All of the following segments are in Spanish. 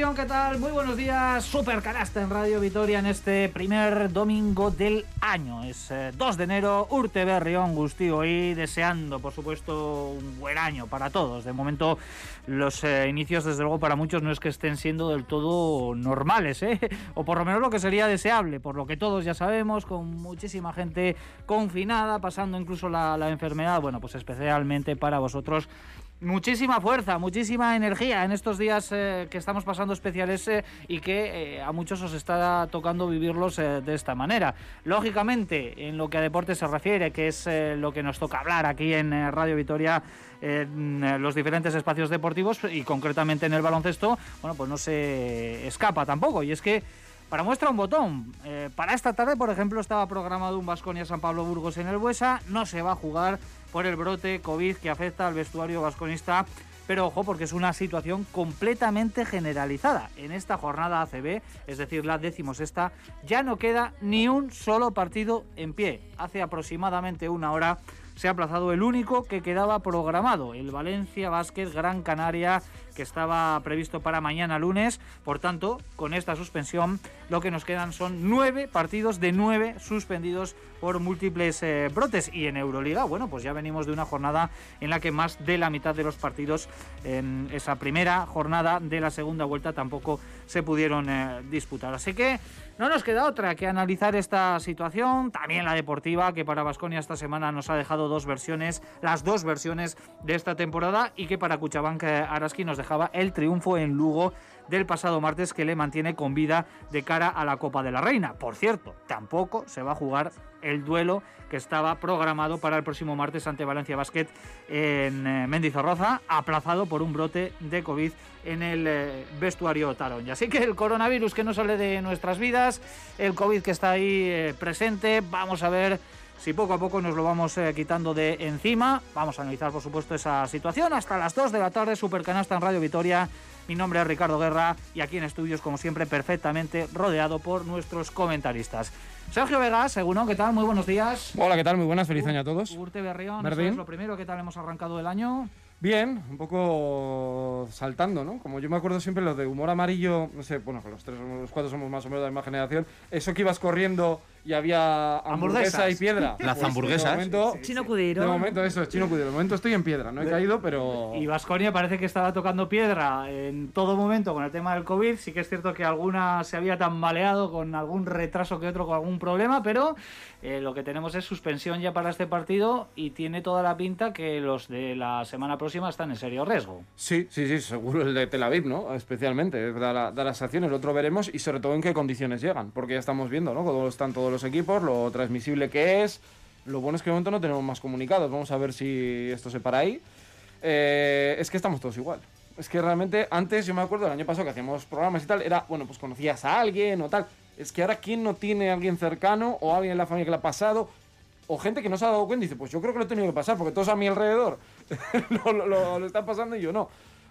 ¿qué tal? Muy buenos días. Super canasta en Radio Vitoria en este primer domingo del año. Es 2 eh, de enero, Urte Berrión, Gustío y deseando, por supuesto, un buen año para todos. De momento, los eh, inicios, desde luego, para muchos no es que estén siendo del todo normales, ¿eh? O por lo menos lo que sería deseable, por lo que todos ya sabemos, con muchísima gente confinada, pasando incluso la enfermedad. Bueno, pues especialmente para vosotros muchísima fuerza, muchísima energía en estos días eh, que estamos pasando especiales eh, y que eh, a muchos os está tocando vivirlos de esta manera. Lógicamente, en lo que a deporte se refiere, que es lo que nos toca hablar aquí en Radio Vitoria, en los diferentes espacios deportivos y concretamente en el baloncesto, bueno, pues no se escapa tampoco. Y es que para muestra un botón. para esta tarde, por ejemplo, estaba programado un Vasconia San Pablo Burgos en el Buesa. No se va a jugar por el brote COVID que afecta al vestuario vasconista. Pero ojo, porque es una situación completamente generalizada. En esta jornada ACB, es decir, la decimosexta, ya no queda ni un solo partido en pie. Hace aproximadamente una hora se ha aplazado el único que quedaba programado, el Valencia Basket Gran Canaria, estaba previsto para mañana lunes. Por tanto, con esta suspensión, lo que nos quedan son nueve partidos de nueve suspendidos por múltiples eh, brotes. Y en Euroliga, bueno, pues ya venimos de una jornada en la que más de la mitad de los partidos en esa primera jornada de la segunda vuelta tampoco se pudieron eh, disputar. Así que no nos queda otra que analizar esta situación, también la deportiva, que para Vasconia esta semana nos ha dejado dos versiones, las dos versiones de esta temporada, y que para Cuchabank eh, Araski nos el triunfo en Lugo del pasado martes que le mantiene con vida de cara a la Copa de la Reina. Por cierto, tampoco se va a jugar el duelo que estaba programado para el próximo martes ante Valencia Basket en eh, Mendizorroza, aplazado por un brote de COVID en el eh, vestuario Tarón. Y así que el coronavirus que no sale de nuestras vidas, el COVID que está ahí eh, presente, vamos a ver si poco a poco nos lo vamos quitando de encima. Vamos a analizar, por supuesto, esa situación hasta las 2 de la tarde, Supercanasta en Radio Vitoria. Mi nombre es Ricardo Guerra y aquí en estudios, como siempre, perfectamente rodeado por nuestros comentaristas. Sergio Vegas, seguro, ¿qué tal? Muy buenos días. Hola, ¿qué tal? Muy buenas, feliz año a todos. Urte Berrión, es lo primero, ¿qué tal hemos arrancado el año? Bien, un poco saltando, ¿no? Como yo me acuerdo siempre lo de humor amarillo, no sé, bueno, los tres, los cuatro somos más o menos de la misma generación, eso que ibas corriendo y había hamburguesa y piedra. Las pues, hamburguesas. Momento, chino Cudiro. De momento eso, es chino Cudiro. De momento estoy en piedra, no he caído, pero... Y Vasconia parece que estaba tocando piedra en todo momento con el tema del COVID. Sí que es cierto que alguna se había tambaleado con algún retraso que otro, con algún problema, pero eh, lo que tenemos es suspensión ya para este partido y tiene toda la pinta que los de la semana próxima están en serio riesgo. Sí, sí, sí, seguro el de Tel Aviv, ¿no? Especialmente, da, las acciones, lo otro veremos y sobre todo en qué condiciones llegan, porque ya estamos viendo, ¿no? Cómo están todos los equipos, lo transmisible que es. Lo bueno es que de momento no tenemos más comunicados, vamos a ver si esto se para ahí. Eh, es que estamos todos igual. Es que realmente antes, yo me acuerdo el año pasado que hacíamos programas y tal, era, bueno, pues conocías a alguien o tal. Es que ahora, ¿quién no tiene a alguien cercano o alguien en la familia que le ha pasado? O gente que no se ha dado cuenta y dice, pues yo creo que lo he tenido que pasar porque todos a mi alrededor lo, lo, están pasando y yo no.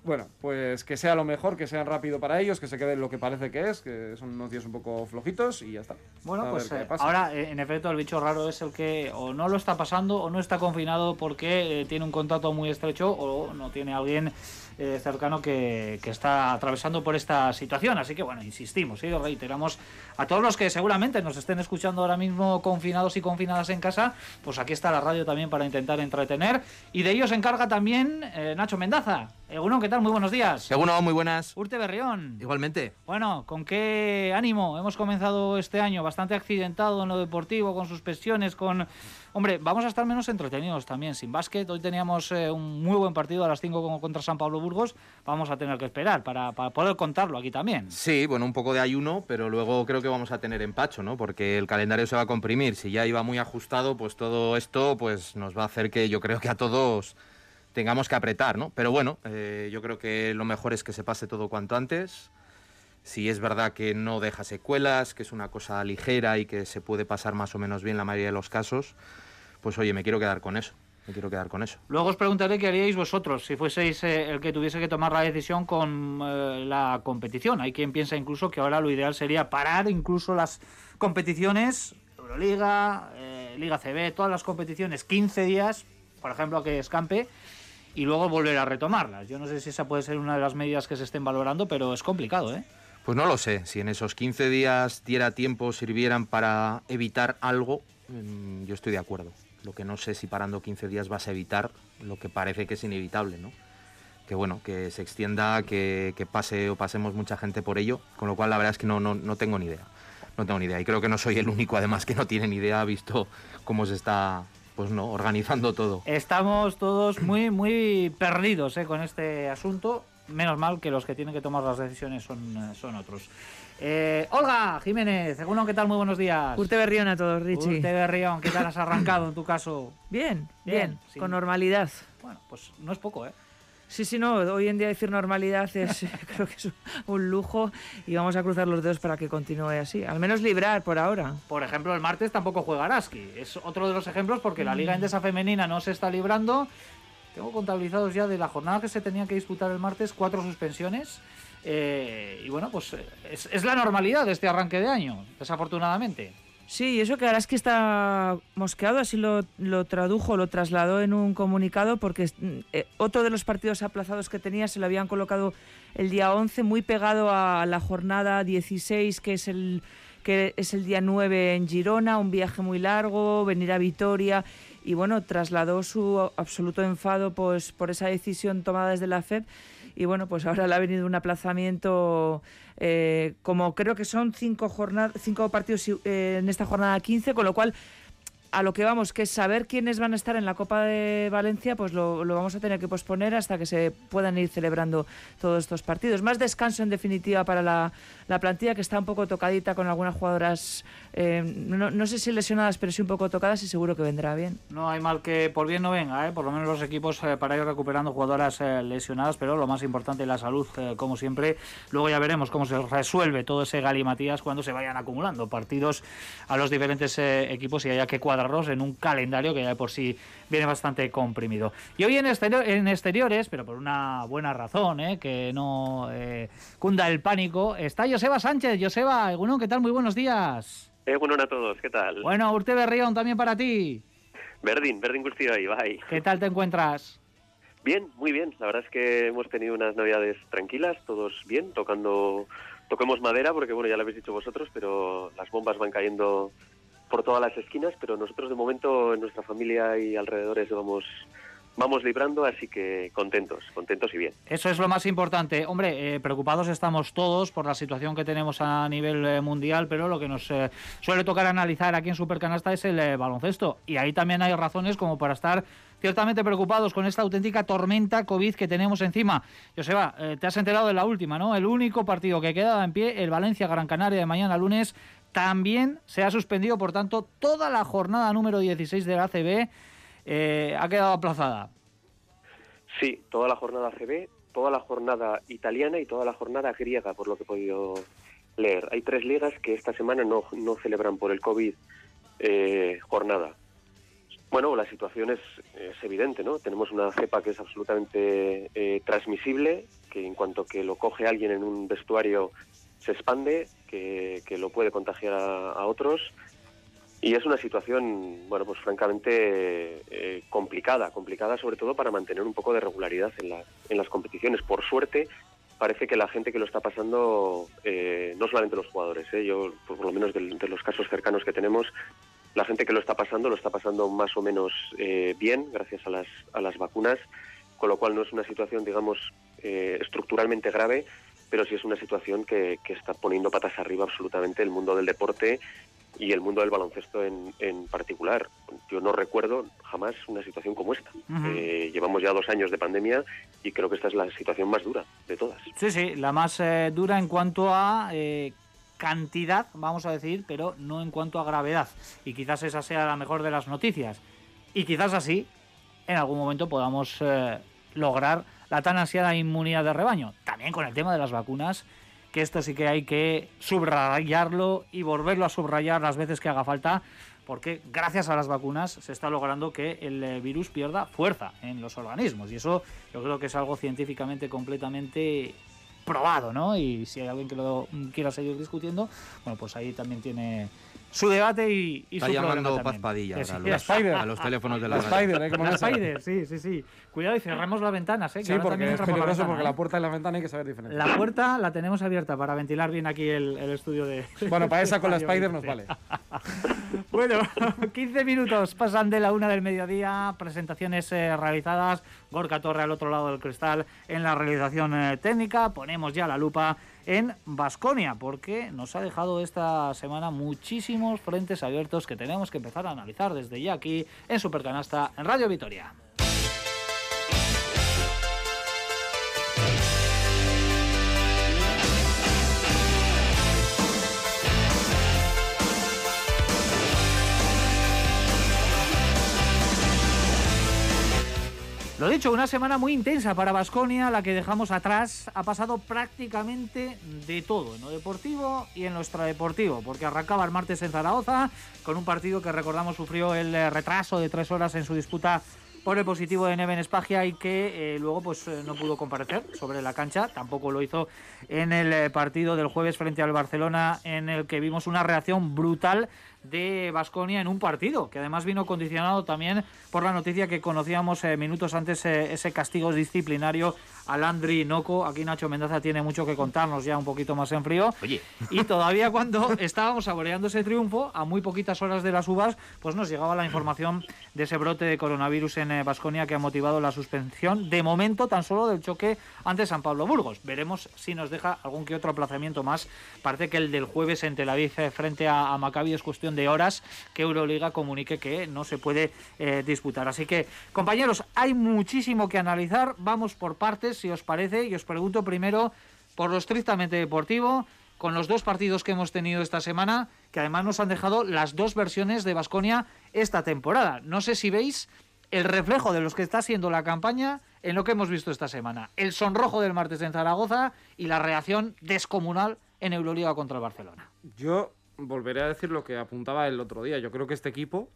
Bueno, pues que sea lo mejor, que sea rápido para ellos, que se quede lo que parece que es, que son unos días un poco flojitos y ya está. Bueno, pues eh, ahora eh, en efecto el bicho raro es el que o no lo está pasando o no está confinado porque eh, tiene un contacto muy estrecho o no tiene alguien eh, cercano que, está atravesando por esta situación. Así que bueno, insistimos y reiteramos a todos los que seguramente nos estén escuchando ahora mismo confinados y confinadas en casa, pues aquí está la radio también para intentar entretener. Y de ello se encarga también Nacho Mendaza. Eguno, ¿qué tal? Muy buenos días. Eguno, muy buenas. Urte Berrión. Igualmente. Bueno, ¿con qué ánimo hemos comenzado este año? Bastante accidentado en lo deportivo, con suspensiones, con Hombre, vamos a estar menos entretenidos también sin básquet. Hoy teníamos eh, un muy buen partido a las 5 contra San Pablo Burgos. Vamos a tener que esperar para, poder contarlo aquí también. Sí, bueno, un poco de ayuno, pero luego creo que vamos a tener empacho, ¿no? Porque el calendario se va a comprimir. Si ya iba muy ajustado, pues todo esto pues nos va a hacer que yo creo que a todos tengamos que apretar, ¿no? Pero bueno, eh, yo creo que lo mejor es que se pase todo cuanto antes si es verdad que no deja secuelas, que es una cosa ligera y que se puede pasar más o menos bien la mayoría de los casos, pues oye, me quiero quedar con eso. Me quiero quedar con eso. Luego os preguntaré qué haríais vosotros si fueseis eh, el que tuviese que tomar la decisión con eh, la competición. Hay quien piensa incluso que ahora lo ideal sería parar incluso las competiciones, Euroliga, eh, Liga CB, todas las competiciones, 15 días, por ejemplo, que escampe y luego volver a retomarlas. Yo no sé si esa puede ser una de las medidas que se estén valorando, pero es complicado, ¿eh? Pues no lo sé, si en esos 15 días diera tiempo sirvieran para evitar algo, mm, yo estoy de acuerdo. Lo que no sé si parando 15 días vas a evitar lo que parece que es inevitable, ¿no? Que bueno, que se extienda, que, que pase o pasemos mucha gente por ello, con lo cual la verdad es que no, no, no tengo ni idea. No tengo ni idea. Y creo que no soy el único, además, que no tiene ni idea, visto cómo se está pues no, organizando todo. Estamos todos muy, muy perdidos ¿eh? con este asunto. Menos mal que los que tienen que tomar las decisiones son, eh, son otros. Eh, Olga Jiménez, según ¿qué tal? Muy buenos días. Urte Berrión a todos, Richie. Urte Berrión, ¿qué tal has arrancado en tu caso? Bien, bien, Bien, sí. con normalidad. Bueno, pues no es poco, ¿eh? Sí, sí, no, hoy en día decir normalidad es, creo que es un- lujo y vamos a cruzar los dedos para que continúe así. Al menos librar por ahora. Por ejemplo, el martes tampoco juega Araski. Es otro de los ejemplos porque la Mm. Liga Endesa Femenina no se está librando. Tengo contabilizados ya de la jornada que se tenía que disputar el martes cuatro suspensiones. Eh, y bueno, pues eh, es, es la normalidad de este arranque de año, desafortunadamente. Sí, eso que Araski está mosqueado, así lo, lo tradujo, lo trasladó en un comunicado, porque mm, eh, otro de los partidos aplazados que tenía se lo habían colocado el día 11, muy pegado a la jornada 16, que es el, que es el día 9 en Girona, un viaje muy largo, venir a Vitoria, y bueno, trasladó su absoluto enfado pues, por esa decisión tomada desde la FEP. Y bueno, pues ahora le ha venido un aplazamiento, eh, como creo que son cinco, jornadas, cinco partidos eh, en esta jornada 15, con lo cual a lo que vamos, que es saber quiénes van a estar en la Copa de Valencia, pues lo, lo vamos a tener que posponer hasta que se puedan ir celebrando todos estos partidos. Más descanso, en definitiva, para la, la plantilla, que está un poco tocadita con algunas jugadoras, eh, no, no sé si lesionadas, pero sí un poco tocadas y seguro que vendrá bien. No hay mal que por bien no venga, ¿eh? por lo menos los equipos eh, para ir recuperando jugadoras eh, lesionadas, pero lo más importante la salud, eh, como siempre. Luego ya veremos cómo se resuelve todo ese galimatías cuando se vayan acumulando partidos a los diferentes eh, equipos y haya que cuadrarlos en un calendario que ya de por sí viene bastante comprimido. Y hoy en, exterior- en exteriores, pero por una buena razón, ¿eh? que no eh, cunda el pánico, está Joseba Sánchez. Joseba, ¿qué tal? Muy buenos días. Eh, bueno, a todos, ¿qué tal? Bueno, Urte Berrión también para ti. Berdin, Berdin Gustio ahí, bye. ¿Qué tal te encuentras? Bien, muy bien. La verdad es que hemos tenido unas navidades tranquilas, todos bien, tocando, toquemos madera, porque bueno, ya lo habéis dicho vosotros, pero las bombas van cayendo por todas las esquinas, pero nosotros de momento en nuestra familia y alrededores vamos, vamos librando, así que contentos, contentos y bien. Eso es lo más importante. Hombre, eh, preocupados estamos todos por la situación que tenemos a nivel eh, mundial, pero lo que nos eh, suele tocar analizar aquí en Supercanasta es el eh, baloncesto. Y ahí también hay razones como para estar ciertamente preocupados con esta auténtica tormenta COVID que tenemos encima. Joseba, eh, te has enterado de la última, ¿no? El único partido que quedaba en pie, el Valencia-Gran Canaria de mañana lunes, también se ha suspendido, por tanto, toda la jornada número 16 de la ACB eh, ha quedado aplazada. Sí, toda la jornada CB, toda la jornada italiana y toda la jornada griega, por lo que he podido leer. Hay tres ligas que esta semana no, no celebran por el COVID eh, jornada. Bueno, la situación es, es evidente, ¿no? Tenemos una cepa que es absolutamente eh, transmisible, que en cuanto que lo coge alguien en un vestuario se expande, que, que lo puede contagiar a, otros. Y es una situación, bueno, pues francamente eh, complicada, complicada sobre todo para mantener un poco de regularidad en, la- en las competiciones. Por suerte, parece que la gente que lo está pasando, eh, no solamente los jugadores, eh, yo por lo menos de, los casos cercanos que tenemos, la gente que lo está pasando lo está pasando más o menos eh, bien gracias a las, a las vacunas, con lo cual no es una situación, digamos, estructuralmente grave, pero sí es una situación que, que está poniendo patas arriba absolutamente el mundo del deporte y el mundo del baloncesto en, en particular. Yo no recuerdo jamás una situación como esta. Eh, llevamos ya dos años de pandemia y creo que esta es la situación más dura de todas. Sí, sí, la más eh, dura en cuanto a eh, cantidad, vamos a decir, pero no en cuanto a gravedad. Y quizás esa sea la mejor de las noticias. Y quizás así, en algún momento podamos eh, lograr la tan ansiada inmunidad de rebaño. También con el tema de las vacunas, que esto sí que hay que subrayarlo y volverlo a subrayar las veces que haga falta, porque gracias a las vacunas se está logrando que el eh, virus pierda fuerza en los organismos. Y eso yo creo que es algo científicamente completamente probado, ¿no? Y si hay alguien que lo quiera seguir discutiendo, bueno, pues ahí también tiene, su debate y, y Está su llamando programa Paz. Padilla ahora, sí, a los, a los teléfonos de la La. Spider, ¿eh? Como La. Spider, sí, sí, sí. Cuidado y cerramos las ventanas, ¿eh? que Sí, porque es la peligroso ventana, porque ¿eh? la puerta y la ventana hay que saber diferenciar. La puerta la tenemos abierta para ventilar bien aquí el, el estudio de. Bueno, para esa con la Spider nos vale. Bueno, 15 minutos pasan de la una del mediodía, presentaciones eh, realizadas, Gorka Torre al otro lado del cristal en la realización eh, técnica, ponemos ya la lupa en Basconia, porque nos ha dejado esta semana muchísimos frentes abiertos que tenemos que empezar a analizar desde ya aquí en Supercanasta en Radio Vitoria. Lo dicho, una semana muy intensa para Basconia, la que dejamos atrás. Ha pasado prácticamente de todo en lo deportivo y en lo extradeportivo, porque arrancaba el martes en Zaragoza con un partido que recordamos sufrió el eh, retraso de tres horas en su disputa por el positivo de Neven Espagia y que eh, luego pues eh, no pudo comparecer sobre la cancha, tampoco lo hizo en el partido del jueves frente al Barcelona en el que vimos una reacción brutal de Basconia en un partido, que además vino condicionado también por la noticia que conocíamos eh, minutos antes, eh, ese castigo disciplinario a Landry Noco. Aquí Nacho Mendaza tiene mucho que contarnos ya un poquito más en frío. Oye. Y todavía cuando estábamos saboreando ese triunfo, a muy poquitas horas de las uvas, pues nos llegaba la información de ese brote de coronavirus en Basconia que ha motivado la suspensión, de momento tan solo del choque ante San Pablo Burgos. Veremos si nos deja algún que otro aplazamiento más. Parece que el del jueves en Tel Aviv eh, frente a, a Maccabi es cuestión de horas que Euroliga comunique que no se puede eh, disputar. Así que, compañeros, hay muchísimo que analizar. Vamos por partes, si os parece, y os pregunto primero por lo estrictamente deportivo, con los dos partidos que hemos tenido esta semana, que además nos han dejado las dos versiones de Basconia esta temporada. No sé si veis el reflejo de los que está siendo la campaña en lo que hemos visto esta semana. El sonrojo del martes en Zaragoza y la reacción descomunal en Euroliga contra el Barcelona. Yo volveré a decir lo que apuntaba el otro día. Yo creo que este equipo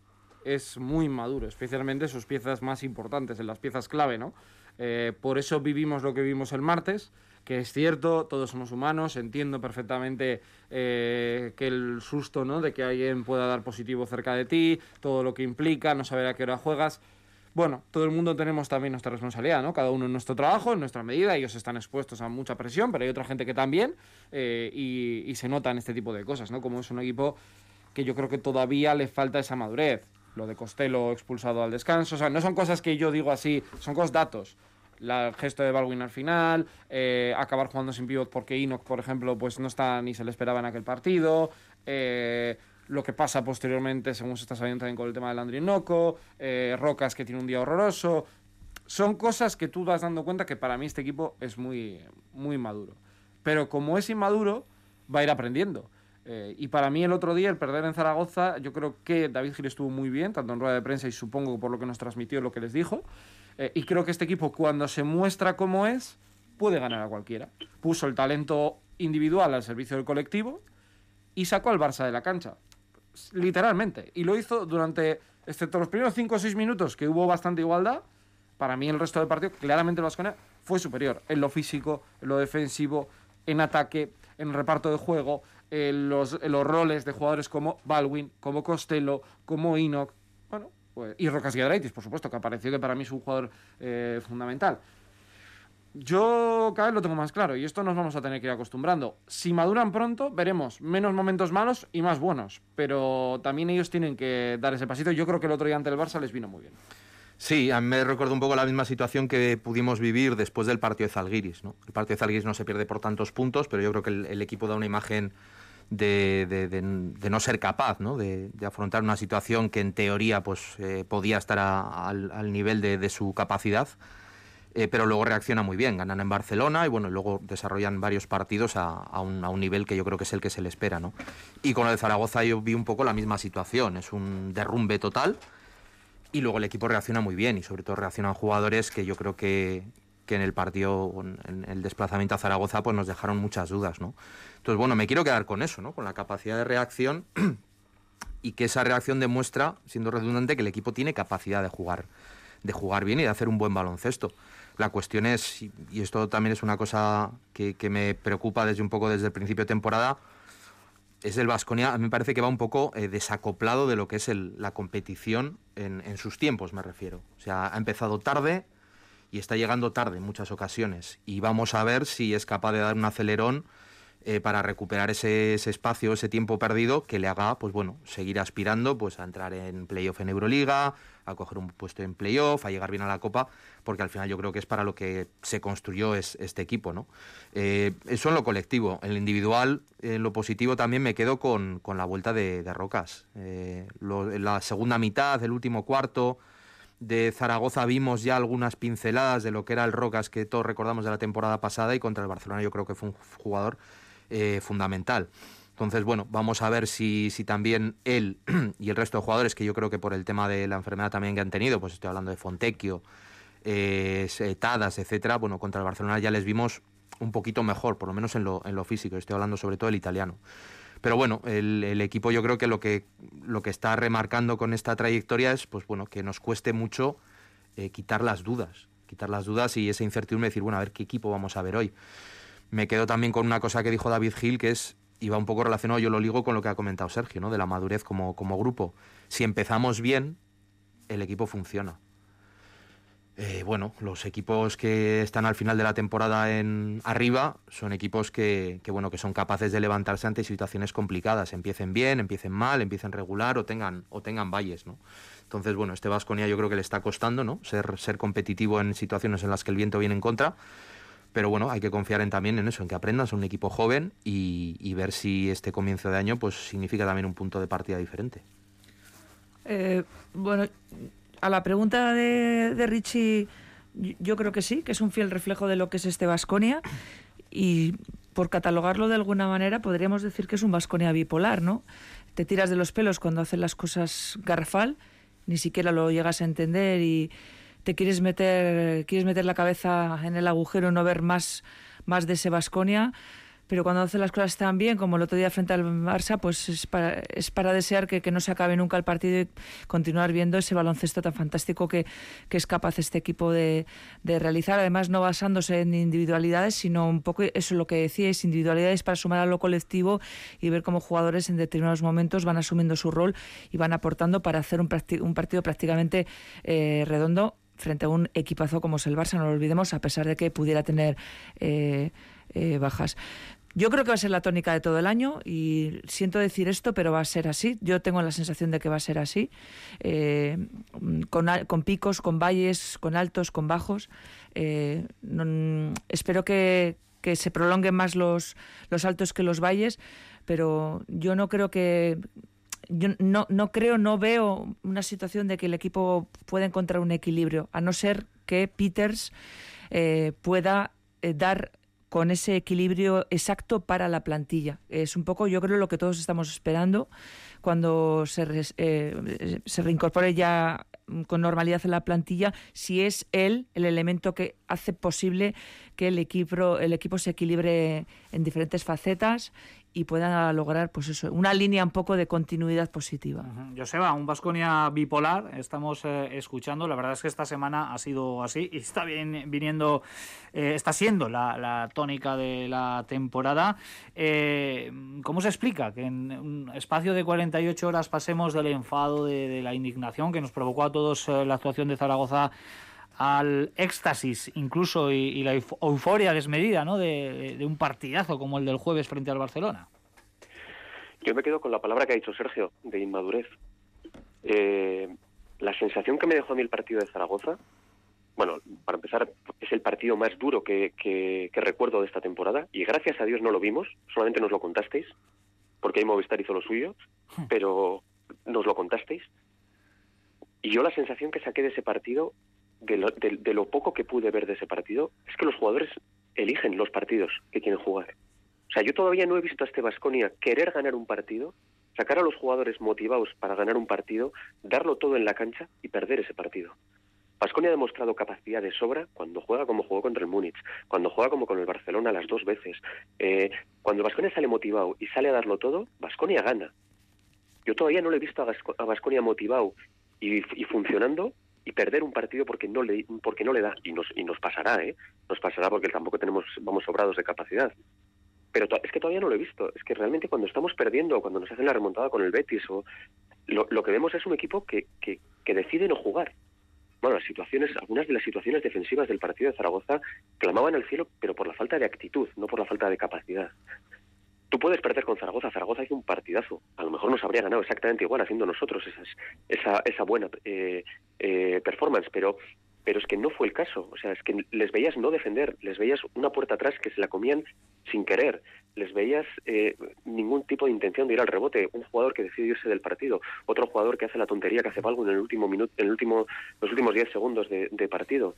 es muy maduro, especialmente sus piezas más importantes, en las piezas clave, ¿no? Eh, por eso vivimos lo que vimos el martes, que es cierto, todos somos humanos, entiendo perfectamente eh, que el susto, ¿no? De que alguien pueda dar positivo cerca de ti, todo lo que implica, no saber a qué hora juegas. Bueno, todo el mundo tenemos también nuestra responsabilidad, ¿no? Cada uno en nuestro trabajo, en nuestra medida, ellos están expuestos a mucha presión, pero hay otra gente que también, eh, y, se notan este tipo de cosas, ¿no? Como es un equipo que yo creo que todavía le falta esa madurez. Lo de Costello expulsado al descanso, o sea, no son cosas que yo digo así, son cosas datos. La, el gesto de Baldwin al final, eh, acabar jugando sin pivot porque Enoch, por ejemplo, pues no está ni se le esperaba en aquel partido. eh, lo que pasa posteriormente, según se está sabiendo también con el tema del Andri Noco, eh, Rocas que tiene un día horroroso. Son cosas que tú vas dando cuenta que para mí este equipo es muy, muy maduro. Pero como es inmaduro, va a ir aprendiendo. Eh, y para mí el otro día, el perder en Zaragoza, yo creo que David Gil estuvo muy bien, tanto en rueda de prensa y supongo por lo que nos transmitió lo que les dijo. Eh, y creo que este equipo, cuando se muestra como es, puede ganar a cualquiera. Puso el talento individual al servicio del colectivo y sacó al Barça de la cancha. Literalmente. Y lo hizo durante, excepto los primeros 5 o 6 minutos, que hubo bastante igualdad. Para mí el resto del partido, claramente el Vasconia fue superior en lo físico, en lo defensivo, en ataque, en reparto de juego, en los, en los roles de jugadores como Baldwin, como Costello, como Enoch, bueno, pues, y Rocas Giedraitis, por supuesto, que apareció que para mí es un jugador eh, fundamental. Yo cada vez lo tengo más claro y esto nos vamos a tener que ir acostumbrando. Si maduran pronto, veremos menos momentos malos y más buenos, pero también ellos tienen que dar ese pasito. Yo creo que el otro día ante el Barça les vino muy bien. Sí, a mí me recuerda un poco la misma situación que pudimos vivir después del partido de Zalgiris. ¿no? El partido de Zalgiris no se pierde por tantos puntos, pero yo creo que el, equipo da una imagen de, no ser capaz. De, afrontar una situación que en teoría pues, eh, podía estar al, nivel de, su capacidad. Eh, pero luego reacciona muy bien, ganan en Barcelona y bueno, luego desarrollan varios partidos a, a, un, a, un, nivel que yo creo que es el que se le espera. ¿no? Y con el de Zaragoza yo vi un poco la misma situación, es un derrumbe total y luego el equipo reacciona muy bien y sobre todo reaccionan jugadores que yo creo que, que en el partido, en el desplazamiento a Zaragoza, pues nos dejaron muchas dudas, ¿no? Entonces, bueno, me quiero quedar con eso, ¿no? Con la capacidad de reacción y que esa reacción demuestra, siendo redundante, que el equipo tiene capacidad de jugar, de jugar bien y de hacer un buen baloncesto. La cuestión es, y esto también es una cosa que, me preocupa desde un poco desde el principio de temporada, es el Vasconia, a mí me parece que va un poco eh, desacoplado de lo que es la competición en, en, sus tiempos, me refiero. O sea, ha empezado tarde y está llegando tarde en muchas ocasiones. Y vamos a ver si es capaz de dar un acelerón eh, para recuperar ese, espacio, ese tiempo perdido que le haga, pues bueno, seguir aspirando pues a entrar en playoff en Euroliga, a coger un puesto en playoff, a llegar bien a la Copa, porque al final yo creo que es para lo que se construyó este equipo, ¿no? Eh, eso en lo colectivo. En lo individual, en lo positivo también me quedo con, la vuelta de, Rocas. Eh, en la segunda mitad, el último cuarto de Zaragoza vimos ya algunas pinceladas de lo que era el Rocas que todos recordamos de la temporada pasada y contra el Barcelona yo creo que fue un jugador eh, fundamental. Entonces, bueno, vamos a ver si, también él y el resto de jugadores, que yo creo que por el tema de la enfermedad también que han tenido, pues estoy hablando de Fontecchio, eh, Tadas, etcétera, bueno, contra el Barcelona ya les vimos un poquito mejor, por lo menos en lo, físico, estoy hablando sobre todo del italiano. Pero bueno, el, equipo yo creo que lo, que está remarcando con esta trayectoria es pues bueno, que nos cueste mucho eh, quitar las dudas, quitar las dudas y esa incertidumbre de decir, bueno, a ver qué equipo vamos a ver hoy me quedo también con una cosa que dijo David Gil, que es, y va un poco relacionado, yo lo ligo con lo que ha comentado Sergio, ¿no? de la madurez como, como grupo. Si empezamos bien, el equipo funciona. Eh, bueno, los equipos que están al final de la temporada en arriba son equipos que, bueno, que son capaces de levantarse ante situaciones complicadas, empiecen bien, empiecen mal, empiecen regular o tengan, o tengan valles, ¿no? Entonces, bueno, este Vasconia yo creo que le está costando, ¿no? Ser, ser competitivo en situaciones en las que el viento viene en contra pero bueno, hay que confiar en, también en eso, en que aprendan, son un equipo joven y, ver si este comienzo de año pues significa también un punto de partida diferente. Eh, bueno, a la pregunta de, Richie, yo creo que sí, que es un fiel reflejo de lo que es este Vasconia y por catalogarlo de alguna manera podríamos decir que es un Vasconia bipolar, ¿no? Te tiras de los pelos cuando hacen las cosas garrafal, ni siquiera lo llegas a entender y te quieres meter, quieres meter la cabeza en el agujero, no ver más, más de ese Vasconia pero cuando hace las cosas tan bien como el otro día frente al Barça, pues es para, es para desear que, que, no se acabe nunca el partido y continuar viendo ese baloncesto tan fantástico que, que es capaz este equipo de, de, realizar, además no basándose en individualidades, sino un poco, eso es lo que decíais, individualidades para sumar a lo colectivo y ver cómo jugadores en determinados momentos van asumiendo su rol y van aportando para hacer un, un partido prácticamente eh, redondo frente a un equipazo como es el Barça, no lo olvidemos, a pesar de que pudiera tener eh, eh, bajas. Yo creo que va a ser la tónica de todo el año y siento decir esto, pero va a ser así. Yo tengo la sensación de que va a ser así, eh, con, con, picos, con valles, con altos, con bajos. espero que, que, se prolonguen más los, los altos que los valles, pero yo no creo que yo no, no creo, no veo una situación de que el equipo pueda encontrar un equilibrio, a no ser que Peters eh, pueda eh, dar con ese equilibrio exacto para la plantilla. Es un poco, yo creo, lo que todos estamos esperando cuando se, eh, se reincorpore ya con normalidad en la plantilla, si es él el elemento que hace posible que el equipo, el equipo se equilibre en diferentes facetas y puedan lograr pues eso, una línea un poco de continuidad positiva. Joseba, un Vasconia bipolar, estamos eh, escuchando, la verdad es que esta semana ha sido así y está bien viniendo, eh, está siendo la, tónica de la temporada. Eh, ¿Cómo se explica que en un espacio de 48 horas pasemos del enfado, de la indignación que nos provocó a todos la actuación de Zaragoza al éxtasis incluso y, la euforia desmedida ¿no? De, un partidazo como el del jueves frente al Barcelona. Yo me quedo con la palabra que ha dicho Sergio, de inmadurez. Eh, la sensación que me dejó a mí el partido de Zaragoza, bueno, para empezar, es el partido más duro que, que, recuerdo de esta temporada y gracias a Dios no lo vimos, solamente nos lo contasteis, porque ahí Movistar hizo lo suyo, hmm. pero nos lo contasteis. Y yo la sensación que saqué de ese partido de lo, poco que pude ver de ese partido, es que los jugadores eligen los partidos que quieren jugar. O sea, yo todavía no he visto a este Vasconia querer ganar un partido, sacar a los jugadores motivados para ganar un partido, darlo todo en la cancha y perder ese partido. Vasconia ha demostrado capacidad de sobra cuando juega como jugó contra el Múnich, cuando juega como con el Barcelona las dos veces. Eh, cuando Vasconia sale motivado y sale a darlo todo, Vasconia gana. Yo todavía no le he visto a Vasconia motivado y funcionando y perder un partido porque no le porque no le da y nos y nos pasará eh nos pasará porque tampoco tenemos vamos sobrados de capacidad pero es que todavía no lo he visto. Es que realmente cuando estamos perdiendo, cuando nos hacen la remontada con el Betis, o lo, lo que vemos es un equipo que, que, que decide no jugar. Bueno, las situaciones, algunas de las situaciones defensivas del partido de Zaragoza clamaban al cielo, pero por la falta de actitud, no por la falta de capacidad. Tú puedes perder con Zaragoza. Zaragoza hizo un partidazo. A lo mejor nos habría ganado exactamente igual haciendo nosotros esas, esa, esa buena eh, eh, performance, pero pero es que no fue el caso. O sea, es que les veías no defender, les veías una puerta atrás que se la comían sin querer, les veías eh, ningún tipo de intención de ir al rebote, un jugador que decide irse del partido, otro jugador que hace la tontería que hace algo en el último minuto, en el último, los últimos 10 segundos de, de partido.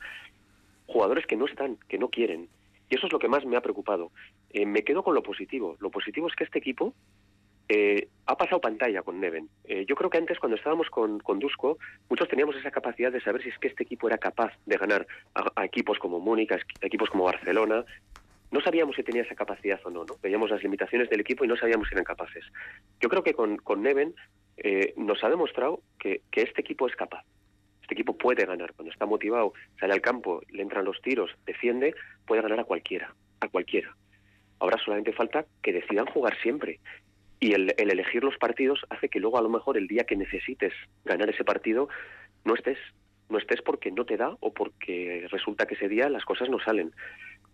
Jugadores que no están, que no quieren. Y eso es lo que más me ha preocupado. Eh, me quedo con lo positivo. Lo positivo es que este equipo eh, ha pasado pantalla con Neven. Eh, yo creo que antes, cuando estábamos con, con Dusko, muchos teníamos esa capacidad de saber si es que este equipo era capaz de ganar a, equipos como Múnich, a equipos como Barcelona. No sabíamos si tenía esa capacidad o no, ¿no? Veíamos las limitaciones del equipo y no sabíamos si eran capaces. Yo creo que con, con Neven eh, nos ha demostrado que, que este equipo es capaz. Este equipo puede ganar. Cuando está motivado, sale al campo, le entran los tiros, defiende, puede ganar a cualquiera, a cualquiera. Ahora solamente falta que decidan jugar siempre y el, elegir los partidos hace que luego a lo mejor el día que necesites ganar ese partido no estés no estés porque no te da o porque resulta que ese día las cosas no salen.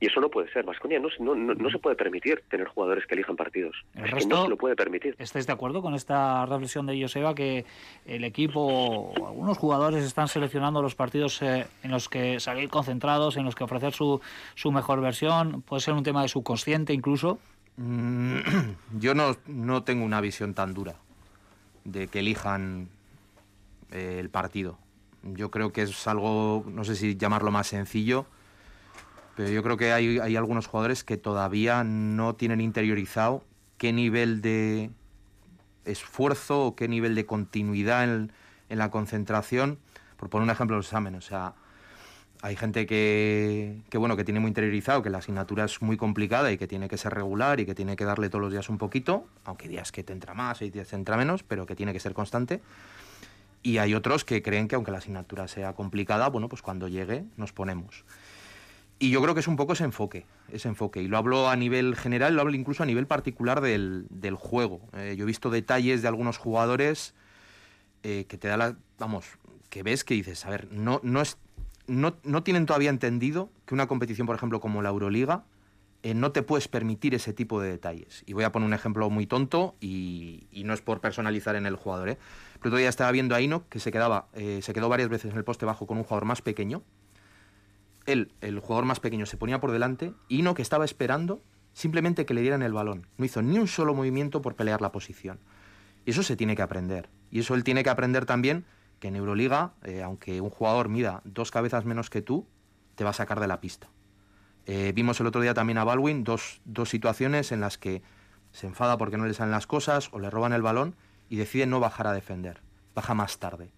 Y eso no puede ser. Vasconia no, no, no, se puede permitir tener jugadores que elijan partidos. es que no se lo puede permitir. ¿Estáis de acuerdo con esta reflexión de Joseba que el equipo, algunos jugadores están seleccionando los partidos eh, en los que salir concentrados, en los que ofrecer su, su mejor versión? ¿Puede ser un tema de subconsciente incluso? Mm, yo no, no, tengo una visión tan dura de que elijan eh, el partido. Yo creo que es algo, no sé si llamarlo más sencillo, pero yo creo que hay, hay algunos jugadores que todavía no tienen interiorizado qué nivel de esfuerzo o qué nivel de continuidad en, en la concentración, por poner un ejemplo, los exámenes. O sea, hay gente que, bueno, que tiene muy interiorizado que la asignatura es muy complicada y que tiene que ser regular y que tiene que darle todos los días un poquito, aunque días que te entra más y días te entra menos, pero que tiene que ser constante. Y hay otros que creen que aunque la asignatura sea complicada, bueno, pues cuando llegue nos ponemos. Y yo creo que es un poco ese enfoque, ese enfoque. Y lo hablo a nivel general, lo hablo incluso a nivel particular del, juego. Eh, yo he visto detalles de algunos jugadores eh, que te da. Vamos, que ves que dices, a ver, no, no es no, no, tienen todavía entendido que una competición, por ejemplo, como la Euroliga, eh, no te puedes permitir ese tipo de detalles. Y voy a poner un ejemplo muy tonto y, no es por personalizar en el jugador. ¿eh? Pero todavía estaba viendo a Ino que se, quedaba, se quedó varias veces en el poste bajo con un jugador más pequeño. Él, el jugador más pequeño, se ponía por delante. Ino, que estaba esperando simplemente que le dieran el balón. No hizo ni un solo movimiento por pelear la posición. Y eso se tiene que aprender. Y eso él tiene que aprender también que en Euroliga, eh, aunque un jugador mida dos cabezas menos que tú, te va a sacar de la pista. Eh, vimos el otro día también a Baldwin dos, dos situaciones en las que se enfada porque no le salen las cosas o le roban el balón y decide no bajar a defender, baja más tarde.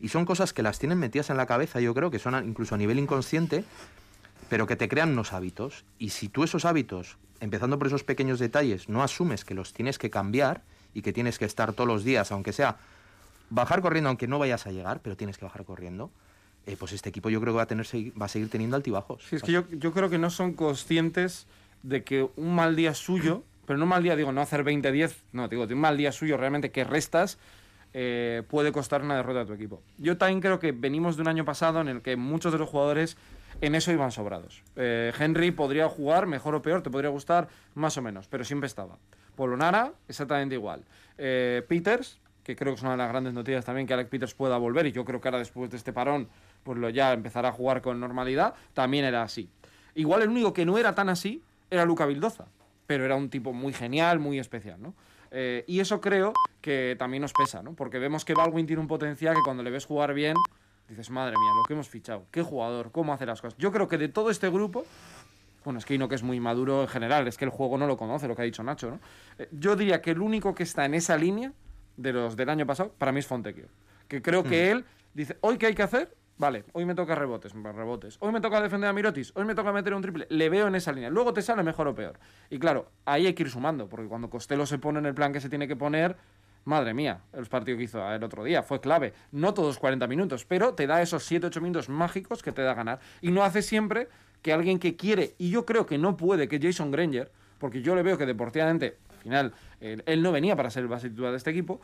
Y son cosas que las tienen metidas en la cabeza, yo creo que son incluso a nivel inconsciente, pero que te crean unos hábitos. Y si tú esos hábitos, empezando por esos pequeños detalles, no asumes que los tienes que cambiar y que tienes que estar todos los días, aunque sea bajar corriendo, aunque no vayas a llegar, pero tienes que bajar corriendo. Eh, pues este equipo yo creo que va a, tener, va a seguir teniendo altibajos. Sí, es que yo, yo creo que no son conscientes de que un mal día suyo, pero no un mal día, digo, no hacer 20-10, no, digo, de un mal día suyo realmente que restas, eh, puede costar una derrota a tu equipo. Yo también creo que venimos de un año pasado en el que muchos de los jugadores en eso iban sobrados. Eh, Henry podría jugar mejor o peor, te podría gustar más o menos, pero siempre estaba. Polonara, exactamente igual. Peters, que creo que es una de las grandes noticias también que Alex Peters pueda volver y yo creo que ahora después de este parón pues lo ya empezará a jugar con normalidad, también era así. Igual el único que no era tan así era Luca Vildoza, pero era un tipo muy genial, muy especial, ¿no? Eh, y eso creo que también nos pesa, ¿no? Porque vemos que Baldwin tiene un potencial que cuando le ves jugar bien, dices, madre mía, lo que hemos fichado, qué jugador, cómo hace las cosas. Yo creo que de todo este grupo, bueno, es que Ino que es muy maduro en general, es que el juego no lo conoce, lo que ha dicho Nacho, ¿no? Eh, yo diría que el único que está en esa línea de los del año pasado, para mí es Fontecchio. Que creo que él dice, ¿hoy qué hay que hacer? Vale, hoy me toca rebotes, rebotes. Hoy me toca defender a Mirotis, hoy me toca meter un triple. Le veo en esa línea. Luego te sale mejor o peor. Y claro, ahí hay que ir sumando, porque cuando Costello se pone en el plan que se tiene que poner, madre mía, el partido que hizo el otro día fue clave. No todos 40 minutos, pero te da esos 7-8 minutos mágicos que te da ganar. Y no hace siempre que alguien que quiere, y yo creo que no puede, que Jason Granger, porque yo le veo que deportivamente, al final, él, él no venía para ser el base titular de este equipo,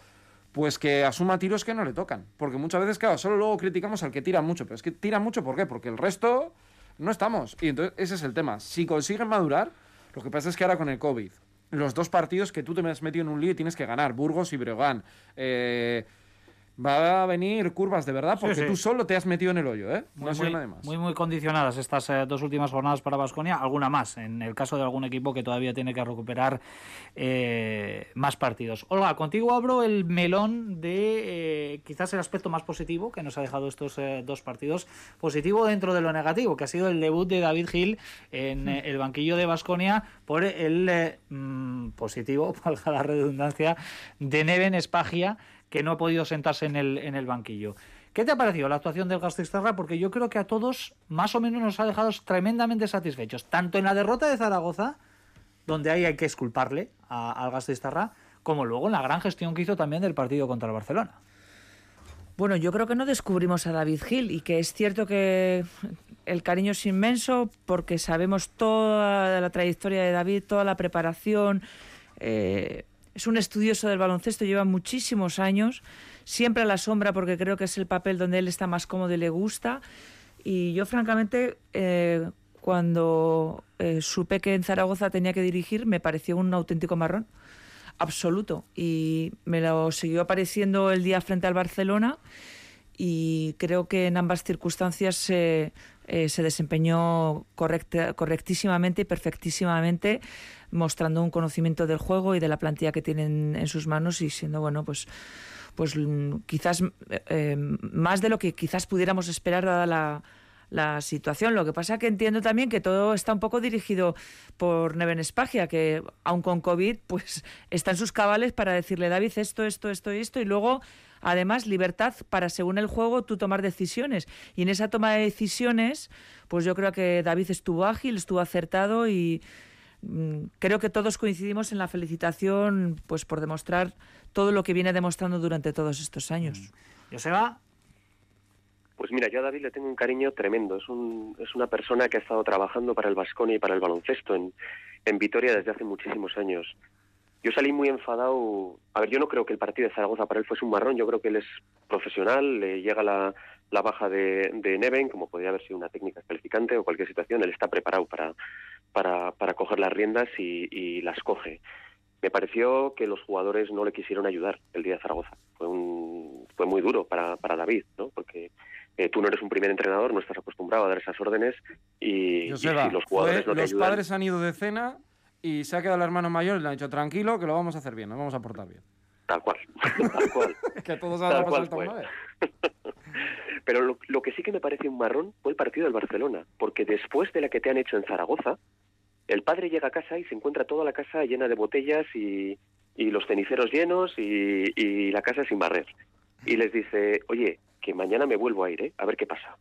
pues que asuma tiros que no le tocan. Porque muchas veces, claro, solo luego criticamos al que tira mucho, pero es que tira mucho, ¿por qué? Porque el resto no estamos. Y entonces ese es el tema. Si consiguen madurar, lo que pasa es que ahora con el COVID, los dos partidos que tú te has metido en un lío y tienes que ganar, Burgos y Breogán, eh, va a venir curvas de verdad porque Sí, sí. tú solo te has metido en el hoyo, ¿eh? No Muy, sido muy, más. muy, muy condicionadas estas eh, dos últimas jornadas para Vasconia, alguna más, en el caso de algún equipo que todavía tiene que recuperar eh, más partidos. Olga, contigo abro el melón de eh, quizás el aspecto más positivo que nos ha dejado estos dos partidos, positivo dentro de lo negativo, que ha sido el debut de David Gil en eh, el banquillo de Vasconia por el mm, positivo, valga la redundancia, de Neven Espagia, que no ha podido sentarse en el, en el banquillo. ¿Qué te ha parecido la actuación del Gasteiztarra? Porque yo creo que a todos más o menos nos ha dejado tremendamente satisfechos, tanto en la derrota de Zaragoza, donde ahí hay que esculparle a- al Gasteiztarra, como luego en la gran gestión que hizo también del partido contra el Barcelona. Bueno, yo creo que no descubrimos a David Gil y que es cierto que el cariño es inmenso porque sabemos toda la trayectoria de David, toda la preparación. eh, es un estudioso del baloncesto, lleva muchísimos años, siempre a la sombra porque creo que es el papel donde él está más cómodo y le gusta. Y yo, francamente, eh, cuando eh, supe que en Zaragoza tenía que dirigir, me pareció un auténtico marrón absoluto. Y me lo siguió apareciendo el día frente al Barcelona y creo que en ambas circunstancias se, eh, se desempeñó correcta, correctísimamente y perfectísimamente, mostrando un conocimiento del juego y de la plantilla que tienen en sus manos y siendo, bueno, pues pues mm, quizás eh, más de lo que quizás pudiéramos esperar dada la, la situación. Lo que pasa que entiendo también que todo está un poco dirigido por Neven Espagia, que aun con COVID, pues está en sus cabales para decirle, David, esto, esto, esto y esto, y luego, además, libertad para, según el juego, tú tomar decisiones. Y en esa toma de decisiones, pues yo creo que David estuvo ágil, estuvo acertado y creo que todos coincidimos en la felicitación pues por demostrar todo lo que viene demostrando durante todos estos años. Joseba, Pues mira, yo a David le tengo un cariño tremendo. Es, un, es una persona que ha estado trabajando para el Vasconia y para el baloncesto en, en Vitoria desde hace muchísimos años. Yo salí muy enfadado. A ver, yo no creo que el partido de Zaragoza para él fuese un marrón. Yo creo que él es profesional. Le llega la, la baja de, de Neven, como podría haber sido una técnica calificante o cualquier situación. Él está preparado para, para, para coger las riendas y, y las coge. Me pareció que los jugadores no le quisieron ayudar el día de Zaragoza. Fue, un, fue muy duro para, para David, ¿no? Porque eh, tú no eres un primer entrenador, no estás acostumbrado a dar esas órdenes y, y Joseba, si los jugadores fue- no te los ayudan... padres han ido de cena y se ha quedado el hermano mayor y le han dicho, tranquilo, que lo vamos a hacer bien, nos vamos a portar bien. Tal cual, tal cual. que a todos Tal ha pasado cual Pero lo, lo que sí que me parece un marrón fue el partido del Barcelona, porque después de la que te han hecho en Zaragoza, el padre llega a casa y se encuentra toda la casa llena de botellas y, y los ceniceros llenos y, y la casa sin barrer. Y les dice, oye, que mañana me vuelvo a ir, ¿eh? a ver qué pasa.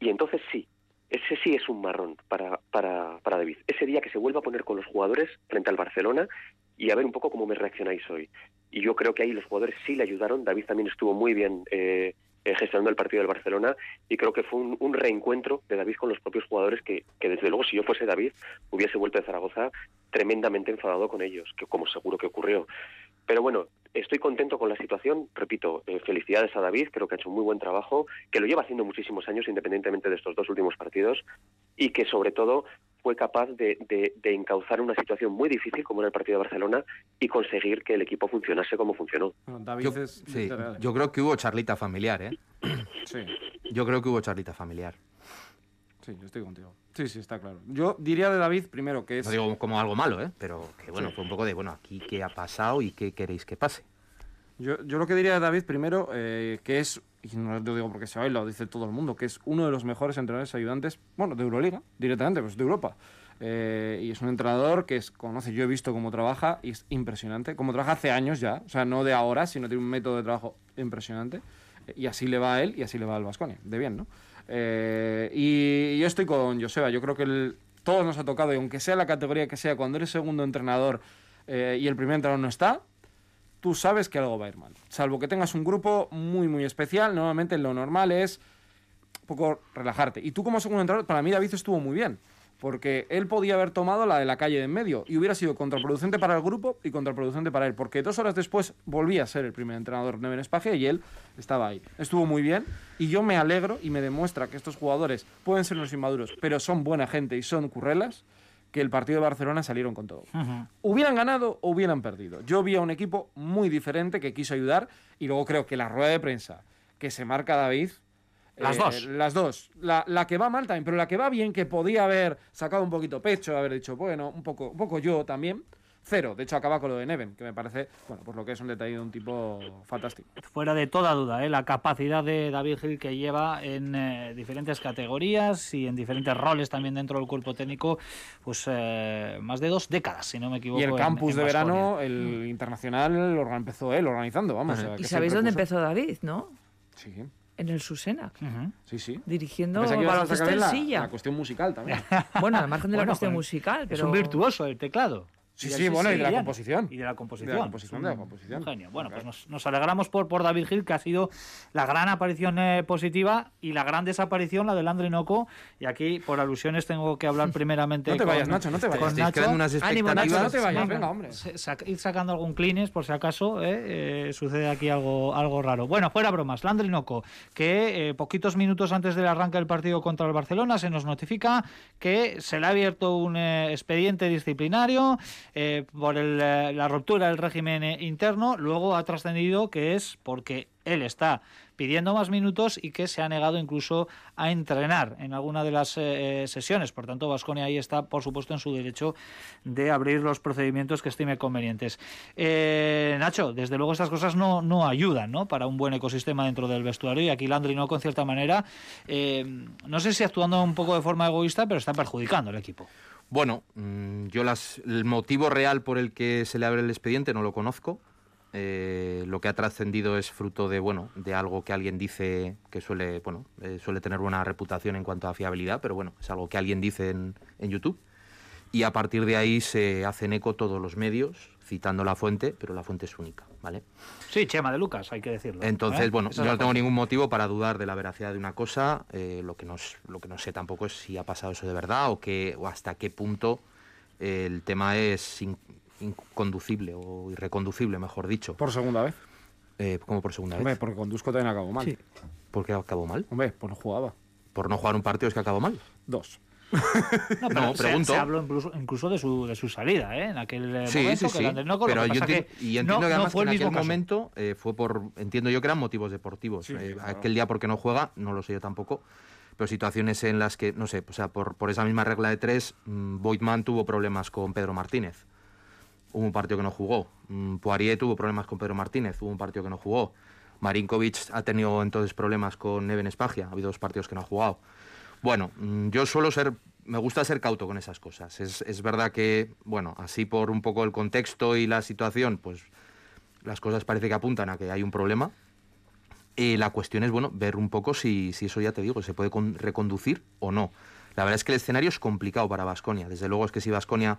Y entonces sí, ese sí es un marrón para, para, para David. Ese día que se vuelva a poner con los jugadores frente al Barcelona y a ver un poco cómo me reaccionáis hoy. Y yo creo que ahí los jugadores sí le ayudaron. David también estuvo muy bien eh, eh, gestionando el partido del Barcelona y creo que fue un, reencuentro de David con los propios jugadores que, que, desde luego, si yo fuese David, hubiese vuelto de Zaragoza tremendamente enfadado con ellos, que como seguro que ocurrió. Pero bueno, estoy contento con la situación. Repito, eh, felicidades a David, creo que ha hecho un muy buen trabajo, que lo lleva haciendo muchísimos años, independientemente de estos dos últimos partidos, y que sobre todo fue capaz de, de, de encauzar una situación muy difícil como era el partido de Barcelona y conseguir que el equipo funcionase como funcionó. Bueno, David Yo, es sí, yo creo que hubo charlita familiar, ¿eh? Sí, Yo creo que hubo charlita familiar. sí, yo estoy contigo. Sí, sí, está claro. Yo diría de David primero que es... No digo como algo malo, ¿eh? Pero que bueno, fue un poco de, bueno, aquí qué ha pasado y qué queréis que pase. Yo, yo lo que diría de David primero, eh, que es, y no lo digo porque se va lo dice todo el mundo, que es uno de los mejores entrenadores ayudantes, bueno, de Euroliga, directamente, pues de Europa. Eh, y es un entrenador que es, conoce, yo he visto cómo trabaja y es impresionante. Como trabaja hace años ya, o sea, no de ahora, sino tiene un método de trabajo impresionante. Eh, y así le va a él y así le va al Vasconia, de bien, ¿no? Eh, y yo estoy con Joseba, yo creo que el, todos nos ha tocado, y aunque sea la categoría que sea, cuando eres segundo entrenador eh, y el primer entrenador no está, tú sabes que algo va a ir mal. Salvo que tengas un grupo muy, muy especial, normalmente lo normal es poco relajarte. Y tú como segundo entrenador, para mí David estuvo muy bien. porque él podía haber tomado la de la calle de en medio y hubiera sido contraproducente para el grupo y contraproducente para él, porque dos horas después volvía a ser el primer entrenador Neven Espagia y él estaba ahí. Estuvo muy bien y yo me alegro y me demuestra que estos jugadores pueden ser unos inmaduros, pero son buena gente y son currelas que el partido de Barcelona salieron con todo. Hubieran ganado o hubieran perdido. Yo vi a un equipo muy diferente que quiso ayudar y luego creo que la rueda de prensa que se marca David las eh, dos. Las dos. La, la, que va mal también, pero la que va bien, que podía haber sacado un poquito pecho, haber dicho, bueno, un poco, un poco yo también. Cero. De hecho, acaba con lo de Neven, que me parece, bueno, pues lo que es un detalle de un tipo fantástico. Fuera de toda duda, ¿eh? la capacidad de David Gil que lleva en eh, diferentes categorías y en diferentes roles también dentro del cuerpo técnico, pues eh, más de dos décadas, si no me equivoco. Y el campus en, en de verano, el internacional, lo empezó él organizando, vamos. Uh -huh. ¿Y sabéis dónde empezó David, no? Sí. En el Susena. Uh -huh. Sí, sí. Dirigiendo que baloncesto en la, silla. La cuestión musical también. bueno, al margen de la cuestión pues, musical. Pero... Es un virtuoso el teclado. Sí, sí, bueno, y de la composición. Y de la composición. De la composición, de la composición. Un genio. Bueno, pues nos, nos, alegramos por, por David Gil, que ha sido la gran aparición eh, positiva y la gran desaparición, la del Andre Noco. Y aquí, por alusiones, tengo que hablar primeramente No te con, vayas, Nacho, no te vayas. Nacho. unas Ánimo. Nacho, no te vayas, Venga, hombre. sac- ir sacando algún clines por si acaso eh, eh, sucede aquí algo, algo raro. Bueno, fuera bromas. Landry Noco, que eh, poquitos minutos antes del arranque del partido contra el Barcelona se nos notifica que se le ha abierto un eh, expediente disciplinario eh, por el, eh, la ruptura del régimen eh, interno. Luego ha trascendido que es porque él está pidiendo más minutos y que se ha negado incluso a entrenar en alguna de las eh, sesiones. Por tanto, Vasconia ahí está, por supuesto, en su derecho de abrir los procedimientos que estime convenientes. Eh, Nacho, desde luego estas cosas no, no ayudan ¿no? para un buen ecosistema dentro del vestuario y aquí Landry no, con cierta manera, eh, no sé si actuando un poco de forma egoísta, pero está perjudicando al equipo. Bueno, mm, yo las, el motivo real por el que se le abre el expediente no lo conozco. Eh, lo que ha trascendido es fruto de bueno de algo que alguien dice que suele bueno eh, suele tener buena reputación en cuanto a fiabilidad, pero bueno es algo que alguien dice en, en YouTube y a partir de ahí se hacen eco todos los medios citando la fuente, pero la fuente es única, ¿vale? Sí, Chema de Lucas, hay que decirlo. Entonces, ¿eh? bueno, Esa yo no tengo cosa. ningún motivo para dudar de la veracidad de una cosa. eh, lo, que no, lo que no sé tampoco es si ha pasado eso de verdad o, que, o hasta qué punto eh, el tema es in- inconducible o irreconducible, mejor dicho. Por segunda vez. Eh, como por segunda Hombre, vez. porque con Dusko también acabó mal. Sí. ¿Por qué acabó mal? Hombre, pues no jugaba. ¿Por no jugar un partido es que acabó mal? Dos. No, pero No, se- pregunto. Se, habló incluso, incluso de, su, de su salida, ¿eh? En aquel eh, Sí, momento sí, que sí. Noco, lo Pero que yo entiendo, que y entiendo no- que no además fue que el en aquel mismo caso. momento eh, fue por, entiendo yo que eran motivos deportivos. Sí, Eh, claro. Aquel día porque no juega, no lo sé yo tampoco. Pero situaciones en las que, no sé, o sea, por, por esa misma regla de tres, mm, Voigtman tuvo problemas con Pedro Martínez. Hubo un partido que no jugó. Mm, Poirier tuvo problemas con Pedro Martínez. Hubo un partido que no jugó. Marinkovic ha tenido entonces problemas con Neven Espagia. Ha habido dos partidos que no ha jugado. Bueno, mm, yo suelo ser, me gusta ser cauto con esas cosas. Es, es verdad que, bueno, así por un poco el contexto y la situación, pues las cosas parece que apuntan a que hay un problema. Y la cuestión es, bueno, ver un poco si, si eso ya te digo, se puede con- reconducir o no. La verdad es que el escenario es complicado para Vasconia. Desde luego es que si Vasconia,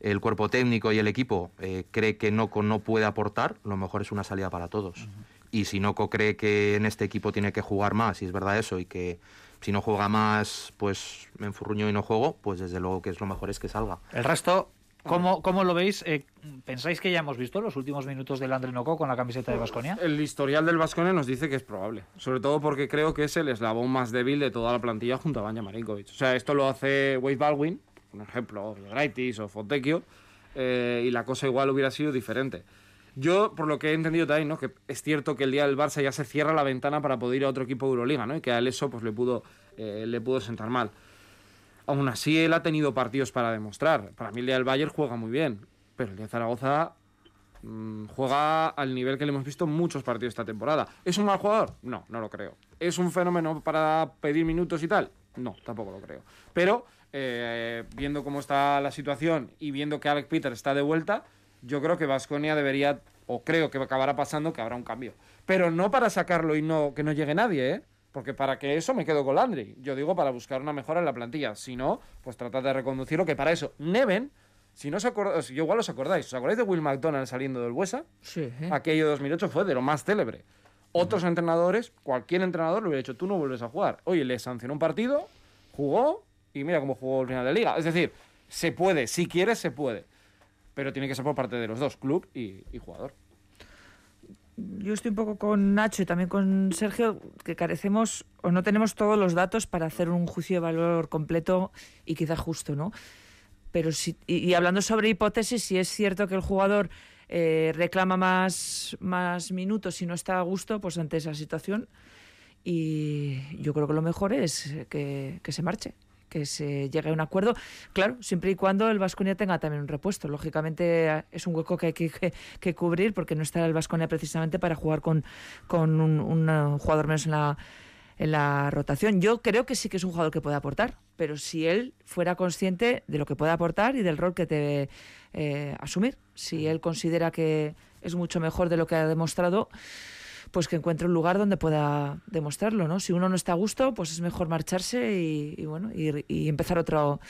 el cuerpo técnico y el equipo eh, cree que Noco no puede aportar, lo mejor es una salida para todos. Y si Noco cree que en este equipo tiene que jugar más, y es verdad eso, y que si no juega más, pues me enfurruño y no juego, pues desde luego que es lo mejor es que salga. El resto, ¿cómo, cómo lo veis? Eh, ¿Pensáis que ya hemos visto los últimos minutos del Landry Noco con la camiseta de Basconia? El historial del Vasconia nos dice que es probable. Sobre todo porque creo que es el eslabón más débil de toda la plantilla junto a Banja Marinkovic. O sea, esto lo hace Wade Baldwin, por ejemplo, o Graitis o Fontecchio, eh, y la cosa igual hubiera sido diferente. Yo, por lo que he entendido también, ¿no? que es cierto que el día del Barça ya se cierra la ventana para poder ir a otro equipo de Euroliga, ¿no? y que a él eso pues, le, pudo, eh, le pudo sentar mal. Aún así, él ha tenido partidos para demostrar. Para mí el día del Bayern juega muy bien, pero el día de Zaragoza mm, juega al nivel que le hemos visto muchos partidos esta temporada. ¿Es un mal jugador? No, no lo creo. ¿Es un fenómeno para pedir minutos y tal? No, tampoco lo creo. Pero eh, viendo cómo está la situación y viendo que Alec Peter está de vuelta, yo creo que Vasconia debería, o creo que acabará pasando, que habrá un cambio. Pero no para sacarlo y no que no llegue nadie, ¿eh? Porque para que eso me quedo con Landry. Yo digo para buscar una mejora en la plantilla. Si no, pues tratar de reconducirlo, que para eso Neven, si no os acordáis, yo igual os acordáis, ¿os acordáis de Will McDonald saliendo del Huesa? Sí. ¿eh? Aquello de 2008 fue de lo más célebre. Otros entrenadores, cualquier entrenador le hubiera dicho, tú no vuelves a jugar. Oye, le sancionó un partido, jugó y mira cómo jugó el final de liga. Es decir, se puede, si quieres, se puede. Pero tiene que ser por parte de los dos, club y, jugador. Yo estoy un poco con Nacho y también con Sergio, que carecemos o no tenemos todos los datos para hacer un juicio de valor completo y quizá justo, ¿no? Pero si, y, hablando sobre hipótesis, si es cierto que el jugador eh, reclama más, más minutos y no está a gusto pues ante esa situación, y yo creo que lo mejor es que, que se marche que se llegue a un acuerdo, claro, siempre y cuando el Vasconia tenga también un repuesto. Lógicamente es un hueco que hay que, que, que cubrir porque no está el Vasconia precisamente para jugar con, con un, un, jugador menos en la, en la rotación. Yo creo que sí que es un jugador que puede aportar, pero si él fuera consciente de lo que puede aportar y del rol que debe eh, asumir, si él considera que es mucho mejor de lo que ha demostrado, pues que encuentre un lugar donde pueda demostrarlo, ¿no? Si uno no está a gusto, pues es mejor marcharse y, y bueno, y, y, empezar otro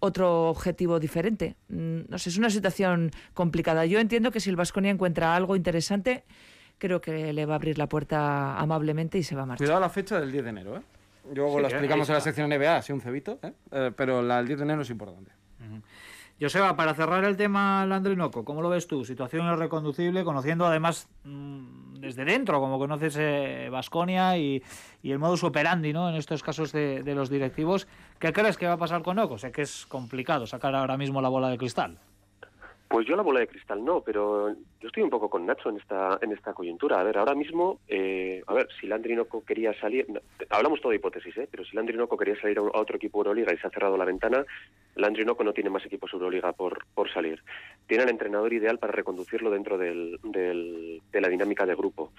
otro objetivo diferente. No sé, es una situación complicada. Yo entiendo que si el Vasconia encuentra algo interesante, creo que le va a abrir la puerta amablemente y se va a marchar. Cuidado la fecha del 10 de enero, ¿eh? Luego sí, lo explicamos en la sección NBA, así un cebito, ¿eh? Eh, pero la del 10 de enero es importante. Uh -huh. Joseba, para cerrar el tema Landrinoco, ¿cómo lo ves tú? Situación irreconducible, conociendo además mmm, desde dentro, como conoces Vasconia eh, y, y, el modus operandi ¿no? en estos casos de, de, los directivos. ¿Qué crees que va a pasar con Oco? Sé que es complicado sacar ahora mismo la bola de cristal. Pues yo la bola de cristal no, pero yo estoy un poco con Nacho en esta en esta coyuntura. A ver, ahora mismo, eh, a ver, si Landrinoco quería salir, hablamos todo de hipótesis, ¿eh? pero si Landrinoco quería salir a, otro equipo Euroliga y se ha cerrado la ventana, Landrinoco no tiene más equipos Euroliga por, por salir. Tiene el entrenador ideal para reconducirlo dentro del, del, de la dinámica de grupo.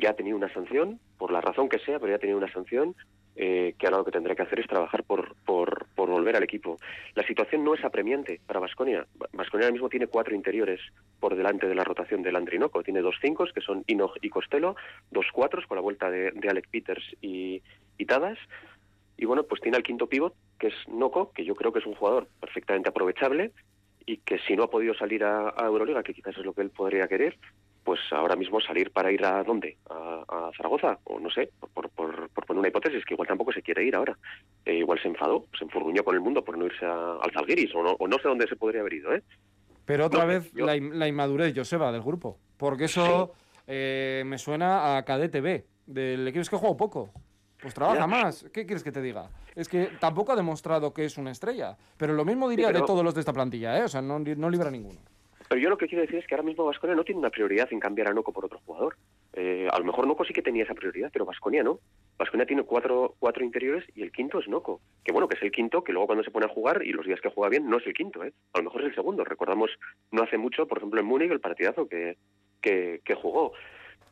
Ya ha tenido una sanción, por la razón que sea, pero ya ha tenido una sanción eh, que ahora lo que tendrá que hacer es trabajar por, por, por volver al equipo. La situación no es apremiante para Vasconia. Vasconia ahora mismo tiene cuatro interiores por delante de la rotación del Andrinoco. Tiene dos cinco, que son Inog y Costello, dos cuatro con la vuelta de, de Alec Peters y, y Tadas. Y bueno, pues tiene al quinto pívot, que es Noco, que yo creo que es un jugador perfectamente aprovechable y que si no ha podido salir a, a Euroliga, que quizás es lo que él podría querer, pues ahora mismo salir para ir a dónde? A, a Zaragoza, o no sé, por, por, por, poner una hipótesis, que igual tampoco se quiere ir ahora. Eh, igual se enfadó, se enfurruñó con el mundo por no irse a, al Zalgiris, o no, o no sé dónde se podría haber ido, ¿eh? Pero otra no, vez yo... la, la, inmadurez, Joseba, del grupo. Porque eso sí. eh, me suena a KDTV, del equipo es que juego poco. Pues trabaja ya. más. ¿Qué quieres que te diga? Es que tampoco ha demostrado que es una estrella. Pero lo mismo diría sí, pero... de todos los de esta plantilla, ¿eh? O sea, no, no libra ninguno. Pero yo lo que quiero decir es que ahora mismo Vasconia no tiene una prioridad en cambiar a Noco por otro jugador. Eh, a lo mejor Noco sí que tenía esa prioridad, pero Vasconia no. Vasconia tiene cuatro, cuatro interiores y el quinto es Noco. Que bueno, que es el quinto, que luego cuando se pone a jugar y los días que juega bien, no es el quinto, ¿eh? A lo mejor es el segundo. Recordamos no hace mucho, por ejemplo, en Múnich, el partidazo que, que, jugó.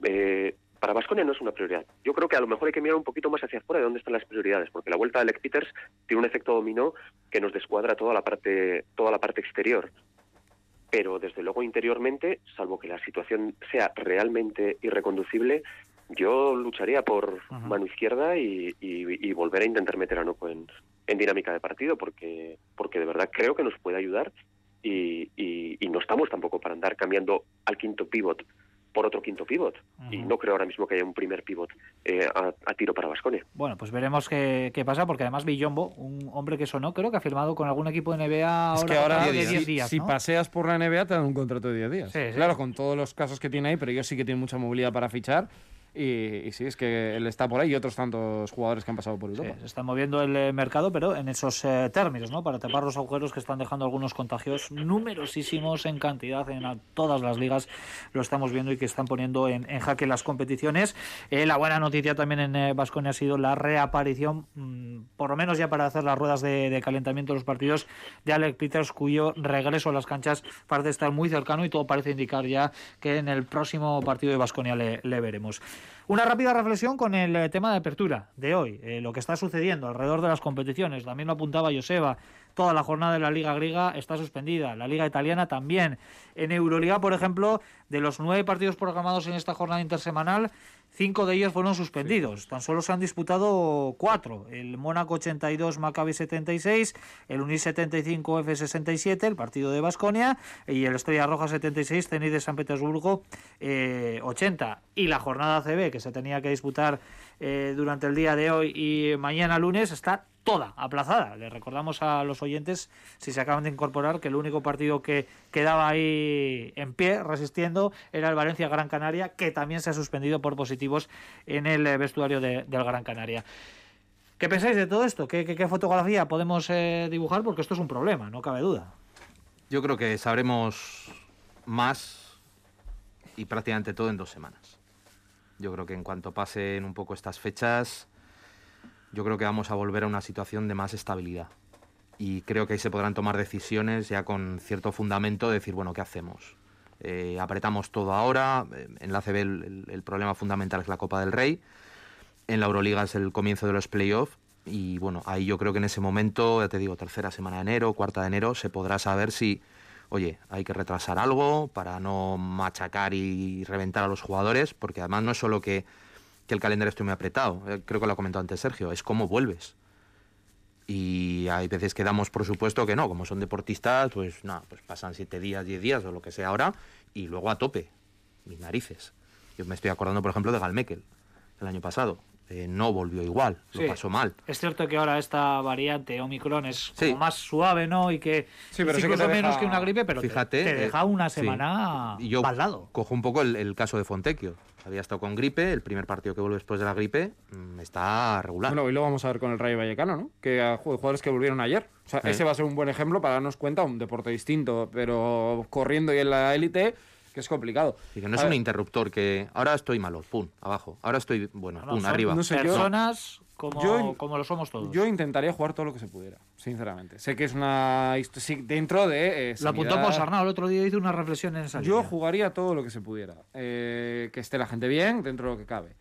Eh, para Vasconia no es una prioridad. Yo creo que a lo mejor hay que mirar un poquito más hacia afuera de dónde están las prioridades, porque la vuelta de Alec Peters tiene un efecto dominó que nos descuadra toda la parte, toda la parte exterior pero desde luego interiormente, salvo que la situación sea realmente irreconducible, yo lucharía por uh -huh. mano izquierda y, y, y, volver a intentar meter a Noco en, en, dinámica de partido, porque, porque de verdad creo que nos puede ayudar y, y no estamos tampoco para andar cambiando al quinto pivot por otro quinto pivot. Uh -huh. Y no creo ahora mismo que haya un primer pivot eh, a, a, tiro para Vasconia. Bueno, pues veremos qué, qué, pasa, porque además Villombo, un hombre que sonó, creo que ha firmado con algún equipo de NBA es ahora, que ahora de 10 días. Si ¿no? paseas por la NBA te dan un contrato de 10 días. Sí, sí. Claro, con todos los casos que tiene ahí, pero ellos sí que tienen mucha movilidad para fichar. Y, y, sí, es que él está por ahí y otros tantos jugadores que han pasado por Europa. Sí, se está moviendo el eh, mercado, pero en esos eh, términos, ¿no? Para tapar los agujeros que están dejando algunos contagios numerosísimos en cantidad en a, todas las ligas. Lo estamos viendo y que están poniendo en, en jaque las competiciones. Eh, la buena noticia también en Vasconia eh, ha sido la reaparición, mmm, por lo menos ya para hacer las ruedas de, de, calentamiento de los partidos, de Alec Peters, cuyo regreso a las canchas parece estar muy cercano y todo parece indicar ya que en el próximo partido de Vasconia le, le veremos. Una rápida reflexión con el eh, tema de apertura de hoy, eh, lo que está sucediendo alrededor de las competiciones. También lo apuntaba Joseba, toda la jornada de la Liga griega está suspendida, la Liga italiana también. En Euroliga, por ejemplo, de los nueve partidos programados en esta jornada intersemanal, cinco de ellos fueron suspendidos. Sí. Tan solo se han disputado cuatro. El Mónaco 82, Maccabi 76, el Unis 75, F67, el partido de Basconia y el Estrella Roja 76, Zenit de San Petersburgo eh, 80. Y la jornada CB que se tenía que disputar eh, durante el día de hoy y mañana lunes está toda aplazada. Le recordamos a los oyentes, si se acaban de incorporar, que el único partido que quedaba ahí en pie, resistiendo, era el Valencia Gran Canaria, que también se ha suspendido por positivos en el eh, vestuario de, del Gran Canaria. ¿Qué pensáis de todo esto? ¿Qué, qué, qué fotografía podemos eh, dibujar? Porque esto es un problema, no cabe duda. Yo creo que sabremos más y prácticamente todo en dos semanas. Yo creo que en cuanto pasen un poco estas fechas, yo creo que vamos a volver a una situación de más estabilidad. Y creo que ahí se podrán tomar decisiones ya con cierto fundamento de decir, bueno, ¿qué hacemos? Eh, apretamos todo ahora, en la CB el, el, problema fundamental es la Copa del Rey, en la Euroliga es el comienzo de los playoffs y bueno, ahí yo creo que en ese momento, ya te digo, tercera semana de enero, cuarta de enero, se podrá saber si, oye, hay que retrasar algo para no machacar y reventar a los jugadores, porque además no es solo que, que el calendario esté muy apretado, eh, creo que lo ha comentado antes Sergio, es cómo vuelves. Y hay veces que damos por supuesto que no, como son deportistas, pues nada, pues pasan siete días, diez días o lo que sea ahora, y luego a tope, mis narices. Yo me estoy acordando, por ejemplo, de Galmekel, el año pasado eh, no volvió igual, Sí. lo pasó mal. Es cierto que ahora esta variante Omicron es como Sí. más suave, ¿no? Y que Sí, pero sí que menos que una gripe, pero te- Fíjate, te, eh, deja una sí. semana Y yo baldado. cojo un poco el, el caso de Fontecchio. Había estado con gripe, el primer partido que vuelve después de la gripe mm, está regular. Bueno, hoy lo vamos a ver con el Rayo Vallecano, ¿no? Que a ju- jugadores que volvieron ayer. O sea, Sí. ese va a ser un buen ejemplo para darnos cuenta, un deporte distinto, pero corriendo y en la élite, que es complicado. y que no es A un ver, interruptor que ahora estoy malo, pum, abajo. Ahora estoy, bueno, No, pum, son arriba. no sé, yo- personas como, yo- como lo somos todos. Yo intentaría jugar todo lo que se pudiera, sinceramente. Sé que es una... dentro de... eh, lo apuntó sanidad- Posarnau el otro día hizo una reflexión en esa Yo línea. jugaría todo lo que se pudiera. Eh, que esté la gente bien, dentro de lo que cabe.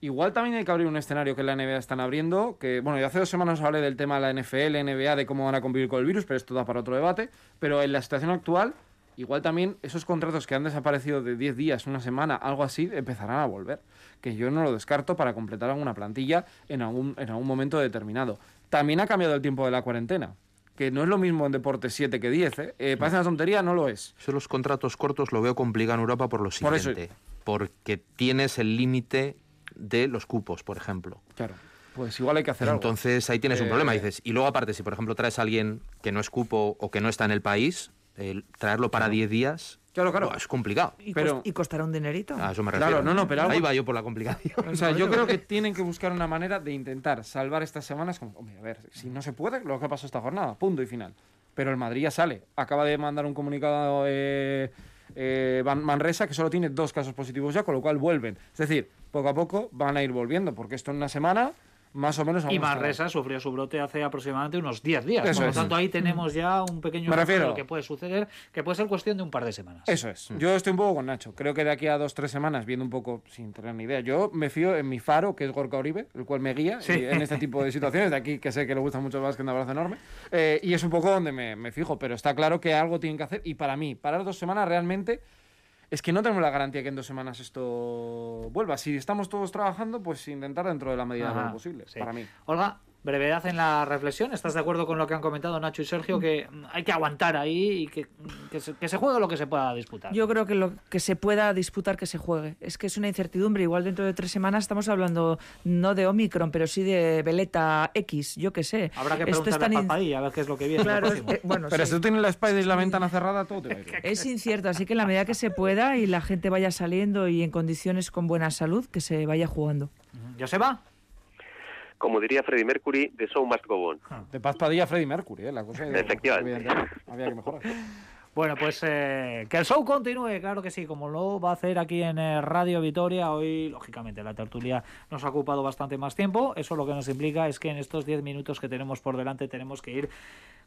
Igual también hay que abrir un escenario que en la NBA están abriendo, que bueno, yo hace dos semanas hablé del tema de la NFL, NBA, de cómo van a convivir con el virus, pero esto da para otro debate. Pero en la situación actual, igual también esos contratos que han desaparecido de 10 días, una semana, algo así, empezarán a volver. Que yo no lo descarto para completar alguna plantilla en algún, en algún momento determinado. También ha cambiado el tiempo de la cuarentena, que no es lo mismo en deportes 7 que 10. ¿eh? Eh, parece una tontería, no lo es. Eso los contratos cortos lo veo complicado en Europa por lo Por eso- siguiente. Porque tienes el límite de los cupos, por ejemplo. Claro. Pues igual hay que hacer algo. Entonces ahí tienes un Eh, problema, dices. Y luego aparte, si por ejemplo traes a alguien que no es cupo o que no está en el país, el traerlo para 10 días Claro, claro. buah, es complicado. ¿Y, Pero- y costará un dinerito? A eso me Claro, refiero. no, no, pero algo- Ahí va yo por la complicación. O sea, yo creo que tienen que buscar una manera de intentar salvar estas semanas. Como, hombre, a ver, si no se puede, lo que pasó esta jornada, punto y final. Pero el Madrid ya sale. Acaba de mandar un comunicado eh, eh, Manresa que solo tiene dos casos positivos ya, con lo cual vuelven. Es decir, poco a poco van a ir volviendo, porque esto en una semana, más o menos. Y vamos a estar- Manresa sufrió su brote hace aproximadamente unos 10 días. Eso Por lo es. tanto, ahí tenemos ya un pequeño Me de refiero. lo que puede suceder, que puede ser cuestión de un par de semanas. Eso es. Yo estoy un poco con Nacho. Creo que de aquí a dos, tres semanas, viendo un poco, sin tener ni idea, yo me fío en mi faro, que es Gorka Oribe, el cual me guía Sí. en este tipo de situaciones. De aquí, que sé que le gusta mucho más que un abrazo enorme. Eh, y es un poco donde me, me fijo, pero está claro que algo tienen que hacer. Y para mí, parar dos semanas realmente. Es que no tenemos la garantía que en dos semanas esto vuelva. Si estamos todos trabajando, pues intentar dentro de la medida de lo posible. sí. Para mí. Olga, brevedad en la reflexión. ¿Estás de acuerdo con lo que han comentado Nacho y Sergio? Que mm, hay que aguantar ahí y que, mm, que, se, que se juegue lo que se pueda disputar. Yo creo que lo que se pueda disputar que se juegue. Es que es una incertidumbre. Igual dentro de tres semanas estamos hablando no de Omicron, pero sí de Veleta X, yo qué sé. Habrá que Esto es preguntarle a in- a ver qué es lo que viene. Claro, es- eh, bueno, Pero sí. si tú tienes la Spider y la ventana cerrada, todo te va a ir. Es incierto, así que en la medida que se pueda y la gente vaya saliendo y en condiciones con buena salud, que se vaya jugando. ¿Joseba? Como diría Freddie Mercury, the show must go on. De Paz Padilla Freddie Mercury, ¿eh? La cosa Efectivamente. evidentemente, Había que mejorar. Bueno, pues eh, que el show continúe, claro que sí, como lo va a hacer aquí en eh, Radio Vitoria. Hoy, lógicamente, la tertulia nos ha ocupado bastante más tiempo. Eso lo que nos implica es que en estos 10 minutos que tenemos por delante tenemos que ir,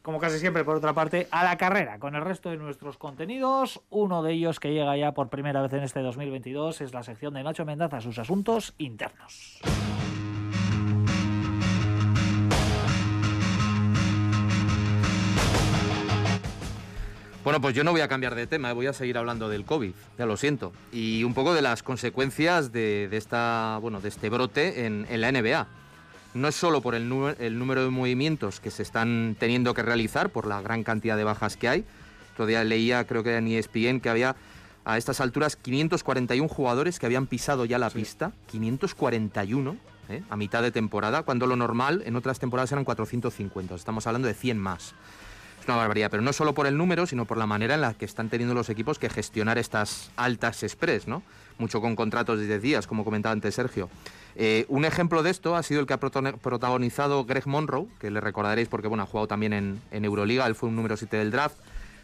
como casi siempre, por otra parte, a la carrera con el resto de nuestros contenidos. Uno de ellos que llega ya por primera vez en este 2022 es la sección de Nacho Mendaza, sus asuntos internos. Bueno, pues yo no voy a cambiar de tema, voy a seguir hablando del COVID, ya lo siento. Y un poco de las consecuencias de, de esta, bueno, de este brote en, en la NBA. No es solo por el, número de movimientos que se están teniendo que realizar, por la gran cantidad de bajas que hay. Todavía leía, creo que en E ESPN, que había a estas alturas 541 jugadores que habían pisado ya la pista. 541. ¿eh? a mitad de temporada, cuando lo normal en otras temporadas eran 450. Estamos hablando de 100 más. Una barbaridad, pero no solo por el número, sino por la manera en la que están teniendo los equipos que gestionar estas altas express, ¿no? Mucho con contratos de 10 días, como comentaba antes Sergio. Eh, un ejemplo de esto ha sido el que ha protagonizado Greg Monroe, que le recordaréis porque bueno, ha jugado también en, en Euroliga, él fue un número 7 del draft,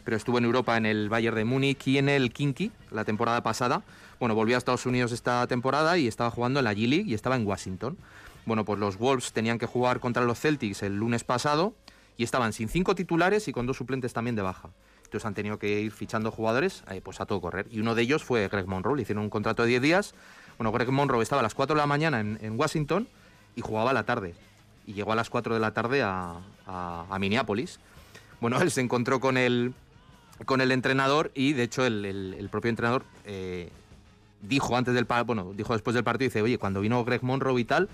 pero estuvo en Europa en el Bayern de Múnich y en el Kinky la temporada pasada. Bueno, volvió a Estados Unidos esta temporada y estaba jugando en la G-League y estaba en Washington. Bueno, pues los Wolves tenían que jugar contra los Celtics el lunes pasado y estaban sin cinco titulares y con dos suplentes también de baja. Entonces han tenido que ir fichando jugadores eh, pues a todo correr. Y uno de ellos fue Greg Monroe, le hicieron un contrato de 10 días bueno, Greg Monroe estaba a las 4 de la mañana en, Washington y jugaba a la tarde. Y llegó a las 4 de la tarde a, Minneapolis. Bueno, él se encontró con el, con el entrenador y de hecho el, propio entrenador eh, dijo antes del bueno, dijo después del partido, dice, oye, cuando vino Greg Monroe y tal,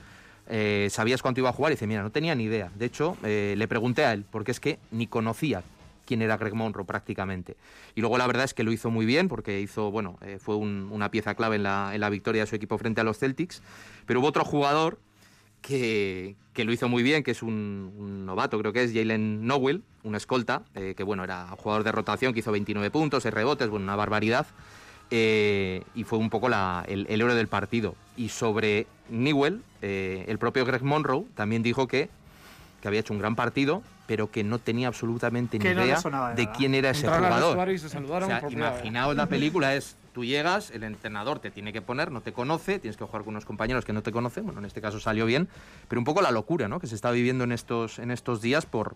eh, ¿sabías cuánto iba a jugar? Y dice, mira, no tenía ni idea. De hecho, eh, le pregunté a él, porque es que ni conocía quién era Greg Monroe prácticamente. Y luego la verdad es que lo hizo muy bien porque hizo, bueno, eh, fue una pieza clave en la, en la, victoria de su equipo frente a los Celtics. Pero hubo otro jugador que, que lo hizo muy bien, que es un, novato, creo que es Jalen Nowell, un escolta, que bueno, era jugador de rotación, que hizo 29 puntos, 6 rebotes, bueno, una barbaridad. Eh, y fue un poco el, el, héroe del partido. Y sobre Newell, el propio Greg Monroe también dijo que, que había hecho un gran partido, pero que no tenía absolutamente ni idea de, quién era ese jugador. imaginaos la película es tú llegas, el entrenador te tiene que poner, no te conoce, tienes que jugar con unos compañeros que no te conocen, bueno, en este caso salió bien, pero un poco la locura, ¿no? que se está viviendo en estos en estos días por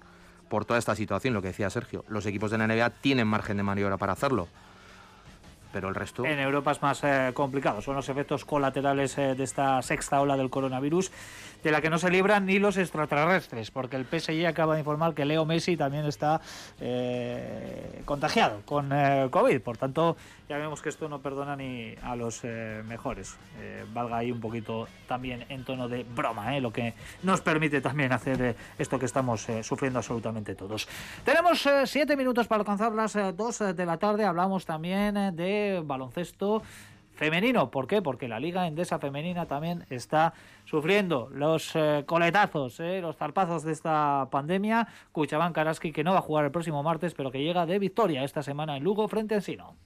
por toda esta situación, lo que decía Sergio. Los equipos de la NBA tienen margen de maniobra para hacerlo En Europa es más eh, complicado, son los efectos colaterales eh, de esta sexta ola del coronavirus, de la que no se libran ni los extraterrestres, porque el PSG acaba de informar que Leo Messi también está eh, contagiado con COVID, por tanto ya vemos que esto no perdona ni a los mejores. valga ahí un poquito también en tono de broma, lo que nos permite también hacer esto que estamos sufriendo absolutamente todos. Tenemos siete minutos para alcanzar las dos de la tarde, hablamos también de baloncesto femenino. ¿Por qué? Porque la Liga Endesa Femenina también está sufriendo los eh, coletazos, eh, los zarpazos de esta pandemia. Cuchabán Karaski, que no va a jugar el próximo martes, pero que llega de victoria esta semana en Lugo frente a Sino.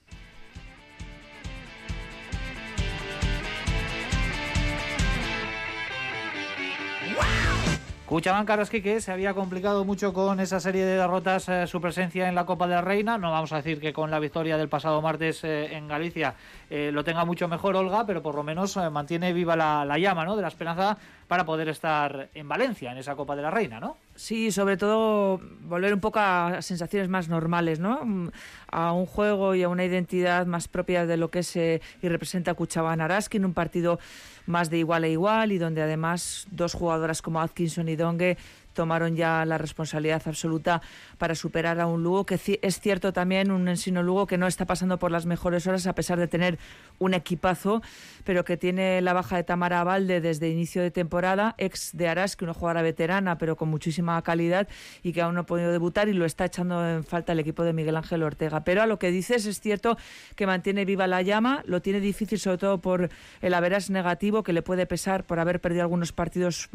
Cuchaban Carrasqui que se había complicado mucho con esa serie de derrotas eh, su presencia en la Copa de la Reina. No vamos a decir que con la victoria del pasado martes eh, en Galicia eh, lo tenga mucho mejor Olga, pero por lo menos mantiene viva la, la, llama ¿no? de la esperanza para poder estar en Valencia, en esa Copa de la Reina, ¿no? Sí, sobre todo volver un poco a sensaciones más normales, ¿no? Mm, a un juego y a una identidad más propia de lo que es y representa Cuchaban Araski en un partido más de igual a igual y donde además dos jugadoras como Atkinson y Dongue tomaron ya la responsabilidad absoluta para superar a un Lugo, que es cierto también un Ensino Lugo que no está pasando por las mejores horas a pesar de tener un equipazo, pero que tiene la baja de Tamara Valde desde inicio de temporada, ex de Aras, que una jugadora veterana pero con muchísima calidad y que aún no ha podido debutar y lo está echando en falta el equipo de Miguel Ángel Ortega. Pero a lo que dices es cierto que mantiene viva la llama, lo tiene difícil sobre todo por el haberas negativo que le puede pesar por haber perdido algunos partidos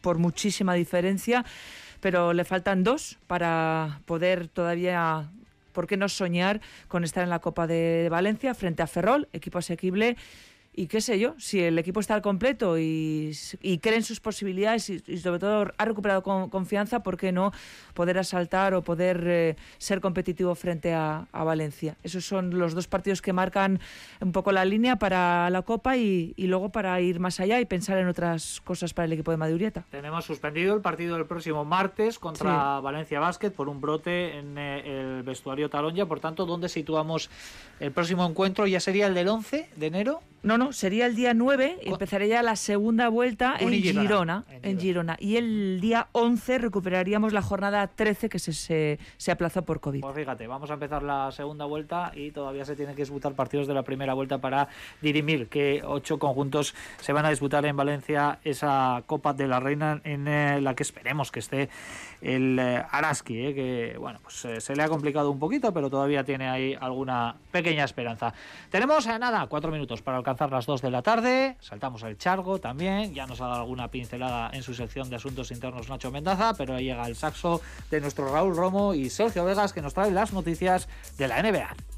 por muchísima diferencia, pero le faltan dos para poder todavía ¿por qué no soñar con estar en la Copa de Valencia frente a Ferrol, equipo asequible y qué sé yo, si el equipo está al completo y, y cree en sus posibilidades y, sobre todo ha recuperado confianza, ¿por qué no poder asaltar o poder eh, ser competitivo frente a, Valencia? Esos son los dos partidos que marcan un poco la línea para la Copa y, luego para ir más allá y pensar en otras cosas para el equipo de Madurieta. Tenemos suspendido el partido del próximo martes contra Valencia Basket por un brote en eh, el vestuario Talonja, por tanto, ¿dónde situamos el próximo encuentro? ¿Ya sería el del 11 de enero? No, no, sería el día 9 y empezaría la segunda vuelta en Girona, en Girona, Y el día 11 recuperaríamos la jornada 13 que se, se, aplazó por COVID. Pues fíjate, vamos a empezar la segunda vuelta y todavía se tienen que disputar partidos de la primera vuelta para dirimir que ocho conjuntos se van a disputar en Valencia esa Copa de la Reina en eh, la que esperemos que esté el eh, Araski, eh, que bueno, pues se le ha complicado un poquito, pero todavía tiene ahí alguna pequeña esperanza. Tenemos nada, cuatro minutos para alcanzar la las 2 de la tarde. Saltamos el chargo también. Ya nos ha dado alguna pincelada en su sección de asuntos internos Nacho Mendaza, pero ahí llega el saxo de nuestro Raúl Romo y Sergio Vegas que nos trae las noticias de la NBA.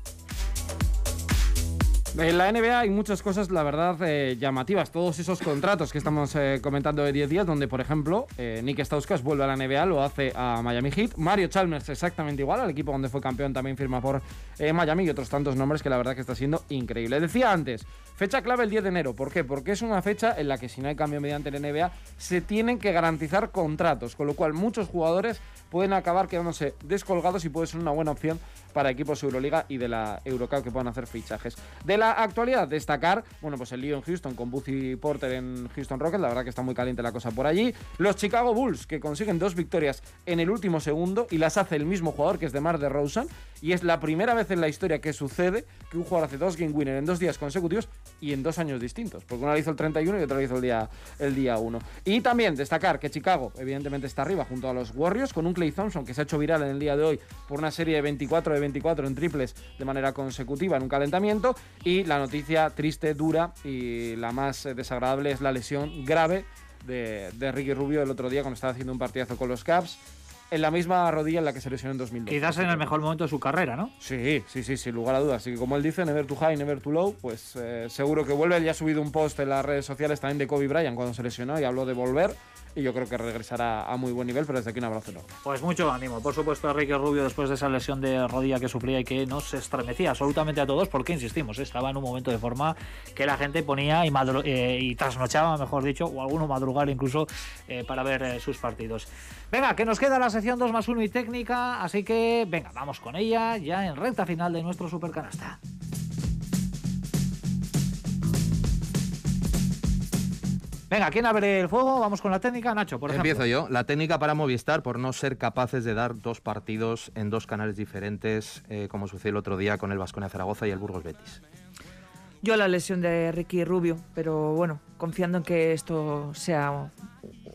En la NBA hay muchas cosas, la verdad, eh, llamativas. Todos esos contratos que estamos eh, comentando de 10 días, donde, por ejemplo, eh, Nick Stauskas vuelve a la NBA, lo hace a Miami Heat. Mario Chalmers exactamente igual, al equipo donde fue campeón también firma por Miami y otros tantos nombres que la verdad que está siendo increíble. Decía antes, fecha clave el 10 de enero. ¿Por qué? Porque es una fecha en la que si no hay cambio mediante la NBA, se tienen que garantizar contratos, con lo cual muchos jugadores pueden acabar quedándose descolgados y puede ser una buena opción para equipos de Euroliga y de la Eurocup que puedan hacer fichajes. De la actualidad, destacar, bueno, pues el lío en Houston con Buzzy Porter en Houston Rockets, la verdad que está muy caliente la cosa por allí. Los Chicago Bulls, que consiguen dos victorias en el último segundo y las hace el mismo jugador, que es de Mar de Rosen, y es la primera vez en la historia que sucede que un jugador hace dos game winner en dos días consecutivos y en dos años distintos, porque uno lo hizo el 31 y otro lo hizo el día, el día 1. Y también destacar que Chicago, evidentemente, está arriba junto a los Warriors, con un Clay Thompson que se ha hecho viral en el día de hoy por una serie de 24 de 24 en triples de manera consecutiva en un calentamiento. Y la noticia triste, dura y la más eh, desagradable es la lesión grave de, de Ricky Rubio el otro día cuando estaba haciendo un partidazo con los Caps en la misma rodilla en la que se lesionó en 2002. Quizás en el mejor momento de su carrera, ¿no? Sí, sí, sí, sin lugar a dudas. Así que como él dice, never too high, never too low, pues eh, seguro que vuelve. Él ya ha subido un post en las redes sociales también de Kobe Bryant cuando se lesionó y habló de volver y yo creo que regresará a muy buen nivel, pero desde aquí un abrazo enorme. Pues mucho ánimo, por supuesto, a Ricky Rubio después de esa lesión de rodilla que sufría y que nos estremecía absolutamente a todos, porque insistimos, estaba en un momento de forma que la gente ponía y, eh, trasnochaba, mejor dicho, o alguno madrugar incluso eh, para ver eh, sus partidos. Venga, que nos queda la sección 2 más 1 y técnica, así que venga, vamos con ella ya en recta final de nuestro supercanasta. Venga, ¿quién abre el fuego? Vamos con la técnica, Nacho, por ejemplo. Empiezo yo. La técnica para Movistar por no ser capaces de dar dos partidos en dos canales diferentes, eh, como sucedió el otro día con el Vasconia Zaragoza y el Burgos Betis. Yo la lesión de Ricky Rubio, pero bueno, confiando en que esto sea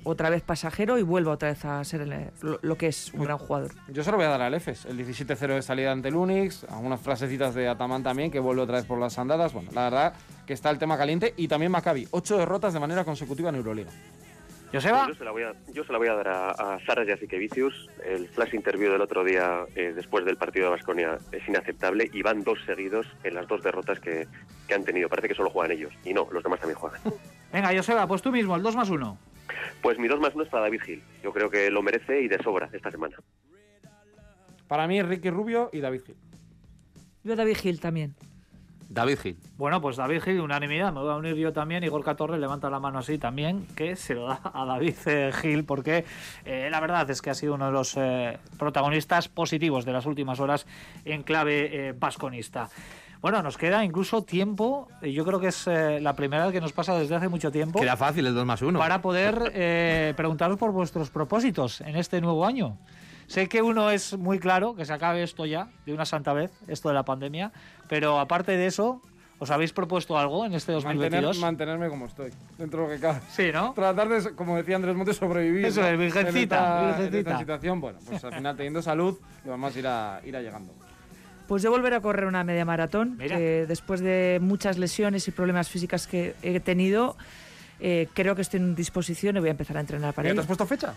otra vez pasajero y vuelva otra vez a ser lo, que es un gran jugador. Yo se lo voy a dar al EFES, el 17-0 de salida ante el Unix, algunas frasecitas de Ataman también, que vuelve otra vez por las andadas. Bueno, la verdad que está el tema caliente y también Maccabi, ocho derrotas de manera consecutiva en Euroliga. ¿Joseba? Yo se la voy a, yo se la voy a dar a, a Sara. El flash interview del otro día, eh, después del partido de Basconia, es inaceptable y van dos seguidos en las dos derrotas que, que, han tenido. Parece que solo juegan ellos. Y no, los demás también juegan. Venga, Joseba, pues tú mismo, el 2 más 1. Pues mi 2 más 1 es para David Gil. Yo creo que lo merece y de sobra esta semana. Para mí, Ricky Rubio y David Gil. Yo David Gil también. David Gil. Bueno, pues David Gil, unanimidad. Me voy a unir yo también. Igor Catorre levanta la mano así también, que se lo da a David eh, Gil, porque eh, la verdad es que ha sido uno de los eh, protagonistas positivos de las últimas horas en clave vasconista. Bueno, nos queda incluso tiempo, yo creo que es la primera vez que nos pasa desde hace mucho tiempo. Queda fácil el 2 más 1. Para poder preguntaros por vuestros propósitos en este nuevo año. Sé que uno es muy claro, que se acabe esto ya, de una santa vez, esto de la pandemia, pero aparte de eso, ¿os habéis propuesto algo en este 2022? Mantener, mantenerme como estoy, dentro de lo que cabe. Sí, ¿no? Tratar de, como decía Andrés Montes, sobrevivir. Eso es, virgencita, en virgencita. En esta situación, bueno, pues al final teniendo salud, lo demás irá, irá llegando. Pues yo volver a correr una media maratón, que después de muchas lesiones y problemas físicas que he tenido, eh, creo que estoy en disposición y voy a empezar a entrenar para ¿Ya ello. te has puesto fecha?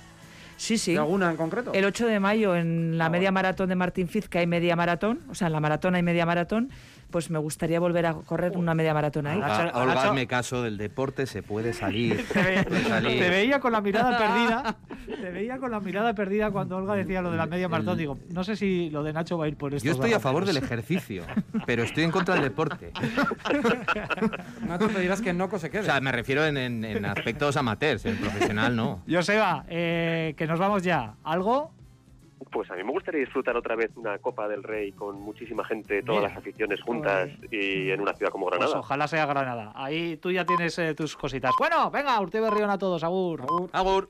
Sí, sí. ¿De alguna en concreto? El 8 de mayo en la Ah, media bueno. maratón de Martín Fiz, que hay media maratón, o sea, en la maratón hay media maratón, pues me gustaría volver a correr una media maratón ahí. A, Olga, Nacho- hazme caso, del deporte se puede salir. Te, ve- Puede salir. te veía con la mirada perdida. Te veía con la mirada perdida cuando Olga decía lo de la media maratón. Digo, no sé si lo de Nacho va a ir por esto. Yo estoy a favor del ejercicio, pero estoy en contra del deporte. Nacho, te dirás que Noco se quede. O sea, me refiero en, en- en aspectos amateurs, en profesional no. Joseba, eh, que nos vamos ya. ¿Algo? Pues a mí me gustaría disfrutar otra vez una Copa del Rey con muchísima gente, todas Mira. las aficiones juntas y en una ciudad como Pues Granada. ojalá sea Granada. Ahí tú ya tienes eh, tus cositas. Bueno, venga, Urte Berrión a todos, agur. Agur.